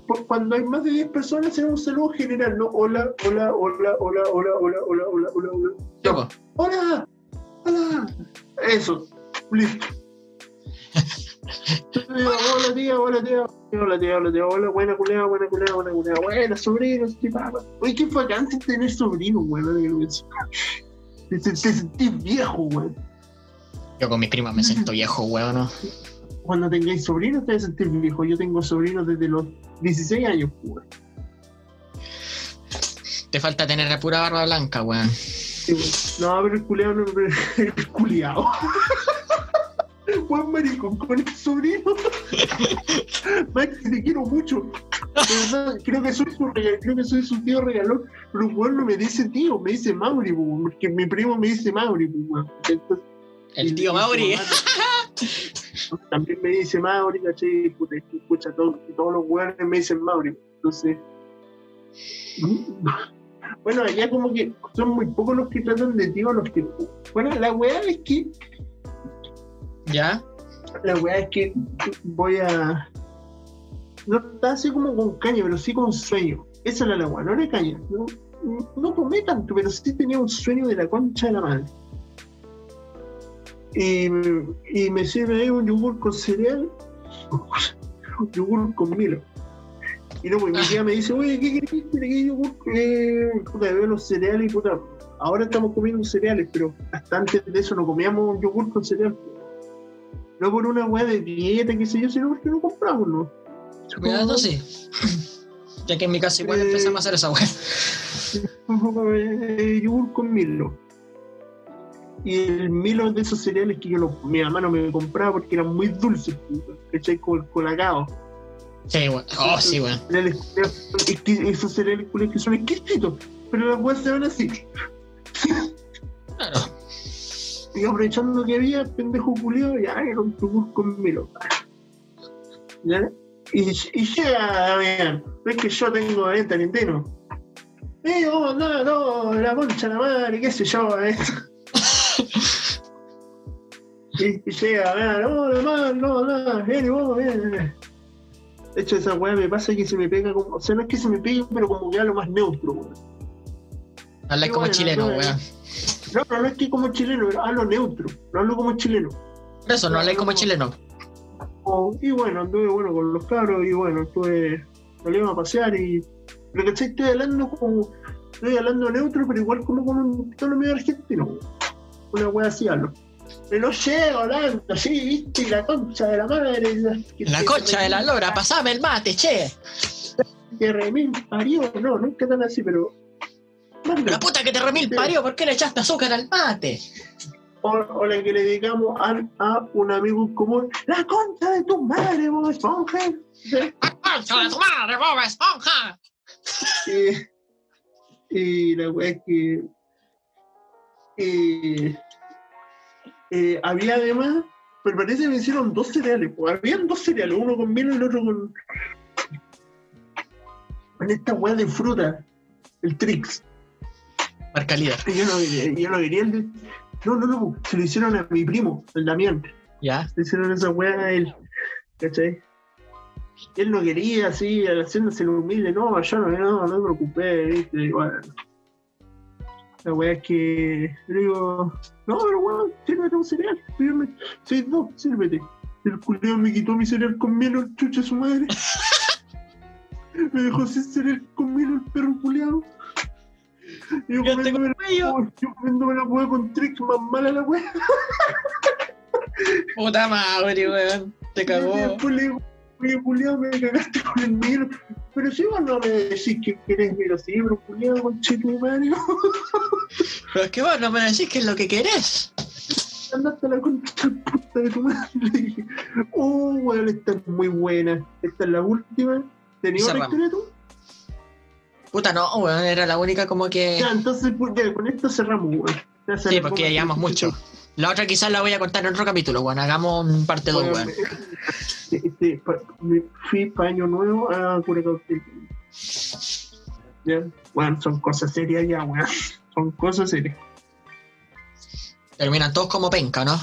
por- cuando hay más de 10 personas hacer un saludo general, ¿no? Hola, hola, hola, hola, hola, hola, hola, hola, hola, hola. Sí. Hola, hola. Eso, listo. Digo, [LAUGHS] hola tía, hola tía, hola tía, hola tía, hola, buena culea, buena culea, buena culea, buena papá. Oye, qué bacán tener sobrinos, weón. te, te sentís viejo, weón. Yo con mis primas me siento [LAUGHS] viejo, weón. ¿no? Cuando tengáis sobrinos te vas a sentir viejo. Yo tengo sobrinos desde los 16 años, weón. Te falta tener la pura barba blanca, weón. Sí, weón. No, pero el culeado no, pero [LAUGHS] el culiao. [LAUGHS] Buen maricón con el sobrino. [LAUGHS] Max, te quiero mucho. Verdad, creo que soy su regal- creo que soy su tío regalón, pero weón no me dice tío, me dice Mauri, porque mi primo me dice Mauri. Entonces, El tío Mauri. También me dice Mauri, ¿cachai? Escucha todo, y todos los weones me dicen Mauri. Entonces. Bueno, allá como que son muy pocos los que tratan de tío a los que. Bueno, la weá es que. ¿Ya? La weá es que voy a. No está así como con caña, pero sí con sueño. Esa era la weá, no era caña. No, no tomé tanto, pero sí tenía un sueño de la concha de la madre. Y, y me sirve ahí un yogur con cereal, un [LAUGHS] yogur con Milo. Y no, pues mi tía me dice, oye, ¿qué querés? ¿Qué yogur? Eh, puta, veo los cereales y puta, ahora estamos comiendo cereales, pero hasta antes de eso no comíamos yogur con cereal. No por una weá de dieta, qué sé yo, sino porque no compramos, ¿no? Cuidado, sí. [CLEARS THROAT] Ya que en mi casa igual Eh. empezamos a hacer esa. Eh, [LAUGHS] yogur con Milo. Y el Milo de esos cereales que yo mi mamá no me compraba porque eran muy dulces, ¿cachai? Con el colacao. Sí, weón. Oh, sí, weón. Culiados, exqui- Esos cereales que son exquisitos, pero las weas se así. Claro. Y aprovechando que había, pendejo culiado, ya era un yogur con Milo. ¿Ya? Y, y llega, Damián, ves que yo tengo venta Nintendo. Eh, oh, no, no, la concha, la madre, qué sé yo, eh. y, [LAUGHS] y llega, Damián, no, la madre, no, no, viene vos, viene. De hecho, esa weá me pasa que se me pega como, o sea, no es que se me pegue, pero como que lo más neutro, weón. Hablas Sí, como bueno, chileno, no, weón. No, no, no es que como chileno, hablo neutro, no hablo como chileno. Por eso, no hablas como chileno. Oh, y bueno, anduve bueno con los cabros y bueno, estuve, salimos a pasear y. Pero que estoy hablando como. Estoy hablando neutro, pero igual como con un tono medio argentino. Una wea así hablo. Pero no llego hablando así, viste, y la concha de la madre. y la- La te- concha de la lora, pasame el mate, che. Que remil parió, no, nunca tan así, pero. La puta que te remil parió, ¿por qué le echaste azúcar al mate? O, o la que le dedicamos a, a un amigo en común. La concha de tu madre, vos esponja. ¡Concha de tu madre, Bob Esponja! Eh, y la weá es que eh, eh, había además, pero parece que me hicieron dos cereales, pues, habían dos cereales, uno con miel y el otro con con esta weá de fruta, el Trix. Marca líder. Yo no, yo no quería el de- No, no, no, se lo hicieron a mi primo, el Damián. ¿Ya? Le hicieron esa weá a él, ¿cachai? Él no quería, así, haciéndose lo humilde, no, yo no, no, no me preocupé, ¿viste? Bueno. La weá es que yo le digo, no, pero weón, sírvete un cereal, sírveme, sí, no, sírvete. El culiao me quitó mi cereal con miel, el chucha su madre. [LAUGHS] me dejó sin cereal con miel el perro culiao. Y yo Yo comiéndome. Oh, yo la weá con tricks más mala la weá. Puta madre, weón. Te [LAUGHS] Y cagó. después le digo, oye, me cagaste con el miro. Pero si vos no me decís que querés miro, sí, pero culiao, con Mario. Pero es que vos no me decís qué es lo que querés. Andaste a la concha puta de tu madre. Le dije, oh, weón, esta es muy buena. Esta es la última. ¿Tenías Cerramos. historia tú? Puta, no, weón. Era la única como que. Ya, entonces, pues, ya, con esto cerramos, weón. Sí, porque llevamos mucho. La otra quizás la voy a contar en otro capítulo, weón. Hagamos un parte 2, Bueno, weón. sí, sí, pa- me fui para Año Nuevo a Curacao. Ya, bueno, son cosas serias ya, weón. Son cosas serias. Terminan todos como penca, ¿no?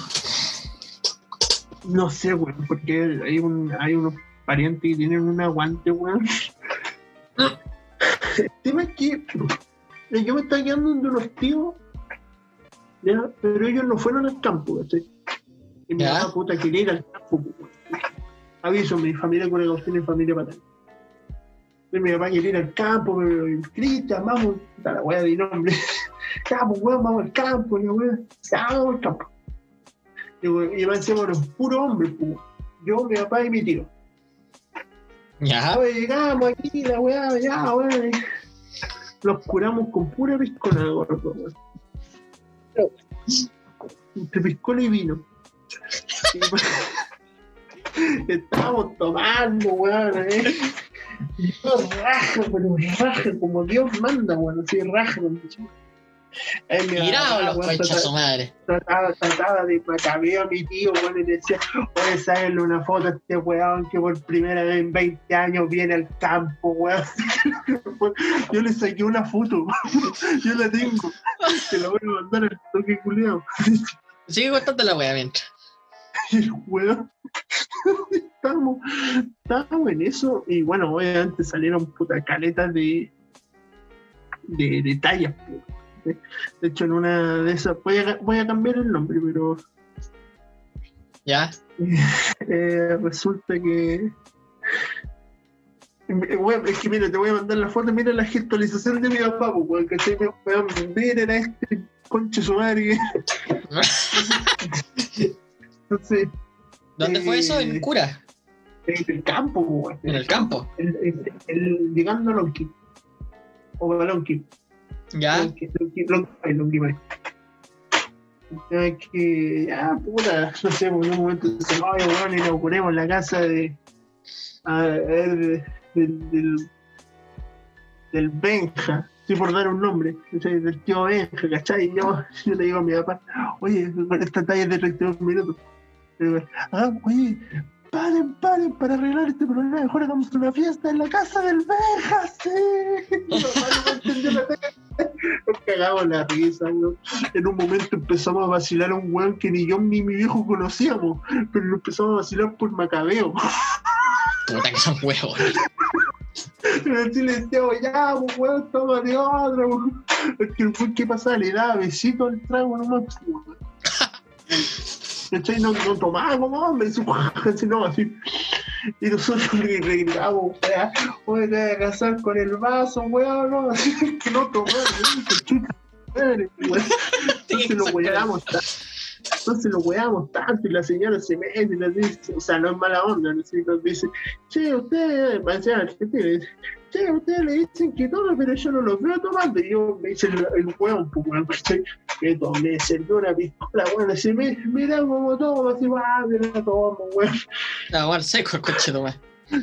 No sé, weón, porque hay, un, hay unos parientes que tienen un aguante, weón. [LAUGHS] El tema es que yo me estaba quedando de unos tíos, ya, pero ellos no fueron al campo, ¿cachai? Y mi mamá puta quería ir al campo, weón. Aviso, mi familia Curacao tiene familia paterna. Y mi papá quería ir al campo, pero Cristian, vamos, la weá de nombre. [LAUGHS] Ya, pues weón, vamos al campo, la weá. Ya, vamos al campo. Y, y encima eran puro hombre, pues. Yo, mi papá y mi tío. Ya. Pues, llegamos aquí, la weá, ya, weón. Los curamos con pura piscola, gordo, weón. Entre piscola y vino. [LAUGHS] Estábamos tomando, weón, eh. Y yo raja, pero raja, como Dios manda, weón, así raja. los weón, conchas trataba- su madre. trataba, trataba de macabeo a mi tío, weón, y decía, oye, sáquenle una foto a este weón que por primera vez en 20 años viene al campo, weón. [LAUGHS] Yo le saqué una foto, [LAUGHS] yo la tengo, te la voy a mandar al toque culiao. Sigue contando la wea mientras. [LAUGHS] El weón, estábamos, estábamos en eso, y bueno, obviamente salieron puta caletas de, de, de tallas, de hecho en una de esas, voy a, voy a cambiar el nombre, pero Ya. Eh, resulta que. Eh, es que mira, te voy a mandar la foto, mira la gestualización de mi papá, pues, weón, que weón, miren a este conche su madre. [LAUGHS] Entonces, ¿Dónde fue eso? En Eh, cura. en el campo, pues, weón. En el campo. El- el- el- llegando a Lonqui. O a Lonqui. Ya. Lonqui, Lonqui, Lonqui, Lonqui, May. Ya que, ya, puta, no sé, por un momento dice, oye, weón, inauguremos la casa de. A ver, del, del, del Benja, sí, por dar un nombre, del tío Benja, ¿cachai? [LAUGHS] Yo, le digo a mi papá, oye, esta talla de 32 minutos. Ah, oye, paren, paren, para arreglar este problema, mejor hagamos una fiesta en la casa del Benja, sí. Mi [LAUGHS] papá no entendió la. Nos cagamos la risa, weón. En un momento empezamos a vacilar a un weón que ni yo ni mi viejo conocíamos, pero lo empezamos a vacilar por macabeo. Puta que son huevos. Pero así le decíamos, ya, pues weón, toma de otra, weón. Es que el weón que pasaba le daba besito al trago nomás, pues, weón. [LAUGHS] ¿Cachai? No, no tomaba como hombre, así, así no, así. Y nosotros le oye, te vas a casar con el vaso, weón, no, [LAUGHS] así que no chuta madre. Entonces lo tanto. Entonces lo weamos tanto y la señora se mete y nos dice, o sea, no es mala onda, ¿no? Nos dice, che, usted, va a ser argentino, dice, che, ustedes le dicen que tome, pero yo no los veo tomando. Y yo me hice el, el hueón, pues, weón, ¿cachai? Que tomé, sirvió una pistola, "Mi- mira como tomo, así, va, mira, tomo, weón. La weá al seco el coche weá.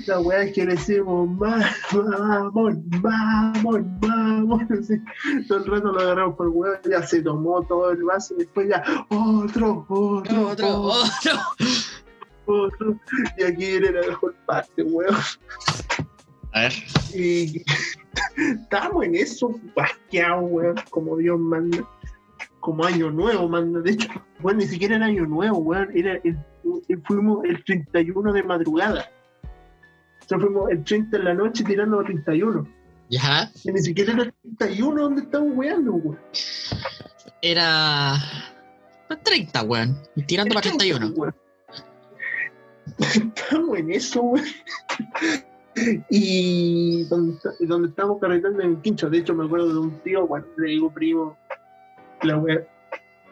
La weá es que le decimos, vamos, vamos, vamos, vamos, así. Todo el rato lo agarramos por el weón, ya se tomó todo el vaso y después ya, otro, otro, Otro, otro. otro. [LAUGHS] Y aquí viene la mejor parte, weón. A ver. Y [LAUGHS] estamos en eso, basqueados, weón, como Dios manda. Como año nuevo, manda. De hecho, bueno, ni siquiera era año nuevo, weón. Era el, el- fuimos el 31 de madrugada. Sea, fuimos el 30 en la noche tirando a 31. Ya. Y ni siquiera era el 31 donde estamos weando, weón. Era. 30, weón. Tirando para 31. weón. Estamos en eso, weón. Y donde, donde estábamos carretando en Quincho, de hecho me acuerdo de un tío, bueno, le digo primo, la wea.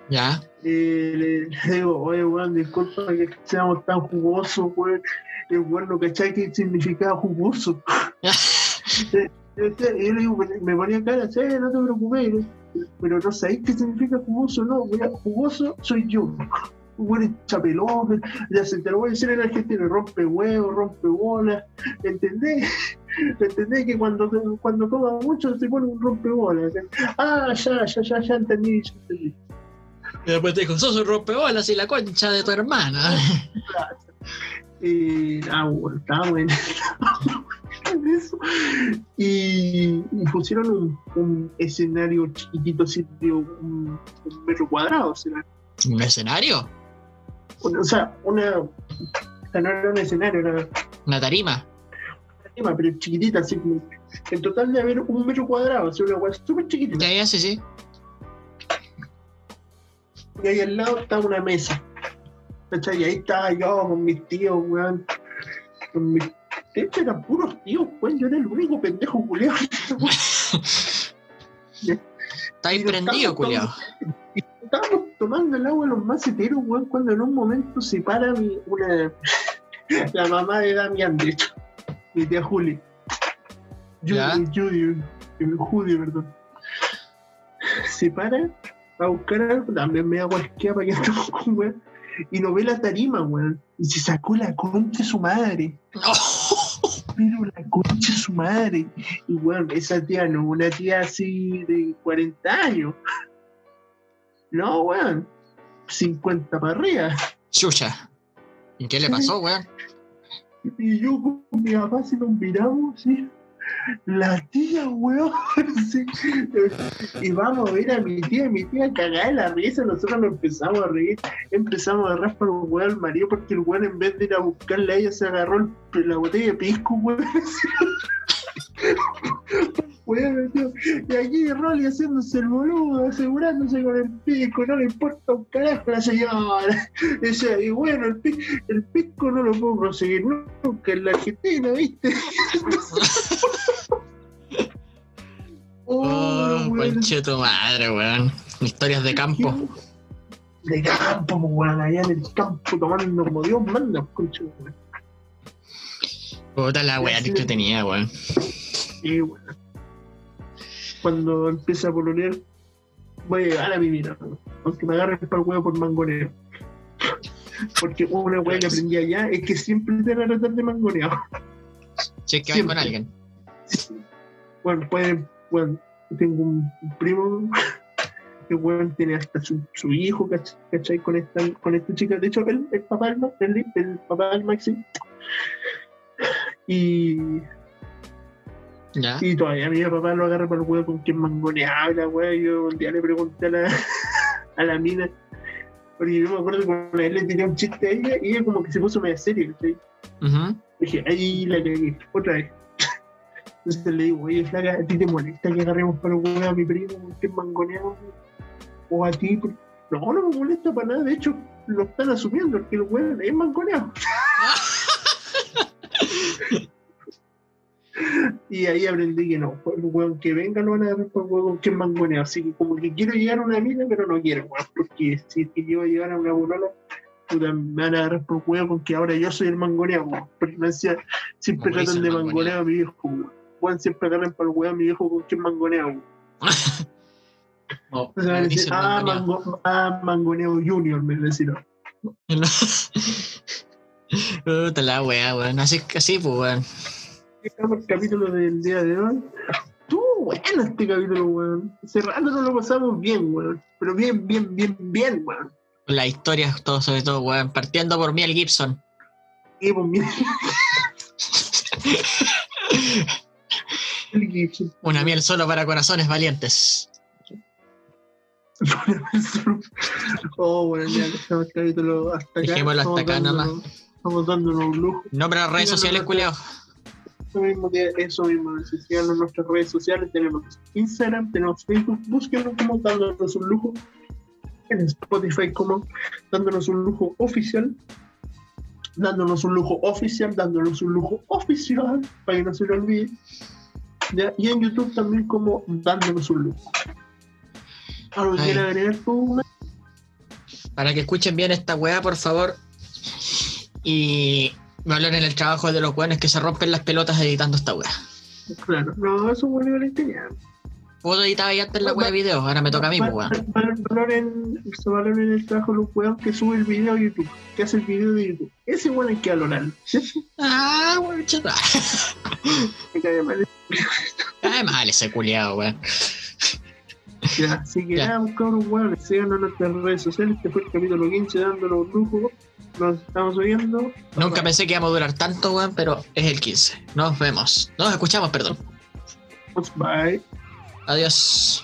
Ya. Eh, le, le digo, oye, weón, disculpa que seamos tan jugosos, weón. El weón no cachai qué significaba jugoso. [LAUGHS] Eh, Y yo le digo, me ponía cara, sí, no te preocupes, pero- no sabéis qué significa jugoso, no, mira, jugoso soy yo. Un chapelón, ya se te lo voy a decir en Argentina, rompe huevos, rompe bolas, ¿entendés? ¿Entendés que cuando, cuando coma mucho se pone un rompebolas? Ah, ya, ya, ya, ya entendí, ya entendí. Y después te dijo, sos un rompebolas y la concha de tu hermana. Eh, ah, bueno, estaba bueno. en eso. Y, y pusieron un, un escenario chiquitito, así de un, un metro cuadrado. O sea, ¿Un escenario? o sea, una. o sea, no era un escenario, era una ¿Una tarima? tarima, pero chiquitita, así. En total de haber un metro cuadrado, o sea, una hueá súper chiquitita. Ya, ya, sí, sí. Y ahí al lado estaba una mesa. ¿Cachai? Y ahí estaba yo con mis tíos, weón. Con mis... De hecho, eran puros tíos, weón. Yo era el único pendejo culiado. Está ahí Y nos prendido, estábamos tomando el agua los maceteros, weón, cuando en un momento se para mi, una, la mamá de Damián, de hecho, mi tía Juli. Judy, Judy, Judy, perdón. Se para a buscar algo, también me da guasquea para que [LAUGHS] estemos con weón. Y no ve la tarima, weón. Y se sacó la concha de su madre. [LAUGHS] Pero la concha de su madre. Y weón, esa tía no, una tía así de 40 años. No, weón. 50 para arriba. Chucha. ¿Y qué le pasó, weón? Y yo con mi papá se nos miramos así. La tía, weón. [LAUGHS] Y vamos a ver a mi tía, mi tía cagada de la risa. Nosotros nos empezamos a reír. Empezamos a agarrar para un weón al marido porque el weón en vez de ir a buscarla ella se agarró la botella de pisco, weón. [LAUGHS] [LAUGHS] Weón, tío. Y aquí Rolly haciéndose el boludo, asegurándose con el pisco, no le importa un carajo a la señora. [LAUGHS] Y bueno, el, pi- el pisco no lo puedo conseguir nunca en la Argentina, ¿viste? [LAUGHS] Oh, weón, conche tu madre, weón. Historias de campo. De campo, weón, allá en el campo tomando como Dios manda, concho, weón. Puta la weá que tenía, weón. Y weón. Cuando empieza a pololear, voy a llegar a mi vida, aunque me agarren para el huevo por mangoneo. [LAUGHS] Porque una weá que aprendí allá es que siempre te van a tratar de mangoneado. [LAUGHS] Si es que van con alguien. Bueno, pueden, bueno, tengo un primo [LAUGHS] que bueno, tiene hasta su, su hijo, ¿cach- ¿cachai? Con esta, con esta chica. De hecho, el, el papá del, el, el papá del Maxi. Y, Ya. y todavía mi papá lo agarra para el huevo con quien mangoneaba y la wea. Yo un día le pregunté a la, [LAUGHS] a la mina, porque yo me acuerdo que cuando él le tenía un chiste a ella y ella como que se puso medio seria, ¿cachai? Ujú. Dije, ahí la cagué, otra vez. [LAUGHS] Entonces le digo, oye, flaca, ¿a ti te molesta que agarremos para un a mi primo que es mangoneado? O a ti. No, no me molesta para nada, de hecho, lo están asumiendo, que el weón es mangoneado. [LAUGHS] y ahí aprendí que no, el weón que venga lo van a agarrar por el weón que es mangoneado. Así que como que quiero llegar a una mina, pero no quiero, [LAUGHS] weón, porque si es que a llegar a una bolola, puta, me van a agarrar por con que ahora yo soy el mangoneado, weón. Siempre tratan de el mangonear a mi viejo, weón. Weón, siempre agarran para el huevo a mi viejo con que es mangoneado, weón. [LAUGHS] Oh, O sea, me el ah, mangoneado. mango, ah, mangoneo junior, me decían. [LAUGHS] Puta la weá, weón. Así, así pues, weón. Al capítulo del día de hoy. Estuvo bueno este capítulo, weón. Cerrando no lo pasamos bien, weón. Pero bien, bien, bien, bien, weón. La historia, todo sobre todo, weón. Partiendo por Mel Gibson. Y pues, mira. El Gibson. Una miel solo para corazones valientes. [LAUGHS] oh, bueno, ya dejamos el capítulo hasta acá. Dejémoslo hasta Estamos acá dándonos- nomás. Estamos dándonos un lujo. Nombre a las redes sociales, culiao. Eso mismo, que- eso mismo. Si síganos en nuestras redes sociales, tenemos Instagram, tenemos Facebook, búsquenos como dándonos un lujo. En Spotify como dándonos un lujo oficial. Dándonos un lujo oficial, dándonos un lujo oficial, para que no se lo olvide. Ya, Y en YouTube también como dándonos un lujo. ¿Algo agregar tú? Para que escuchen bien esta weá, por favor. Y me hablan en el trabajo de los weones que se rompen las pelotas editando esta weá. Claro, no, eso es bueno igual genial. Puedo editar ahí antes la weá de videos, ahora me toca a mí, pues, weón. Se valoren el trabajo de los weón que sube el video a YouTube, que hace el video de YouTube. Ese weón hay que valorarlo. [LAUGHS] Ah, weón, chata. Me cae mal ese culiado, weón. [LAUGHS] Ya, Así que Ya. los weones, síganos en nuestras redes sociales. Este fue el capítulo 15 dándolo un lujo. Nos estamos oyendo. Nunca pensé que íbamos a durar tanto, weón, pero es el 15. Nos vemos. Nos escuchamos, perdón. Bye. Adiós.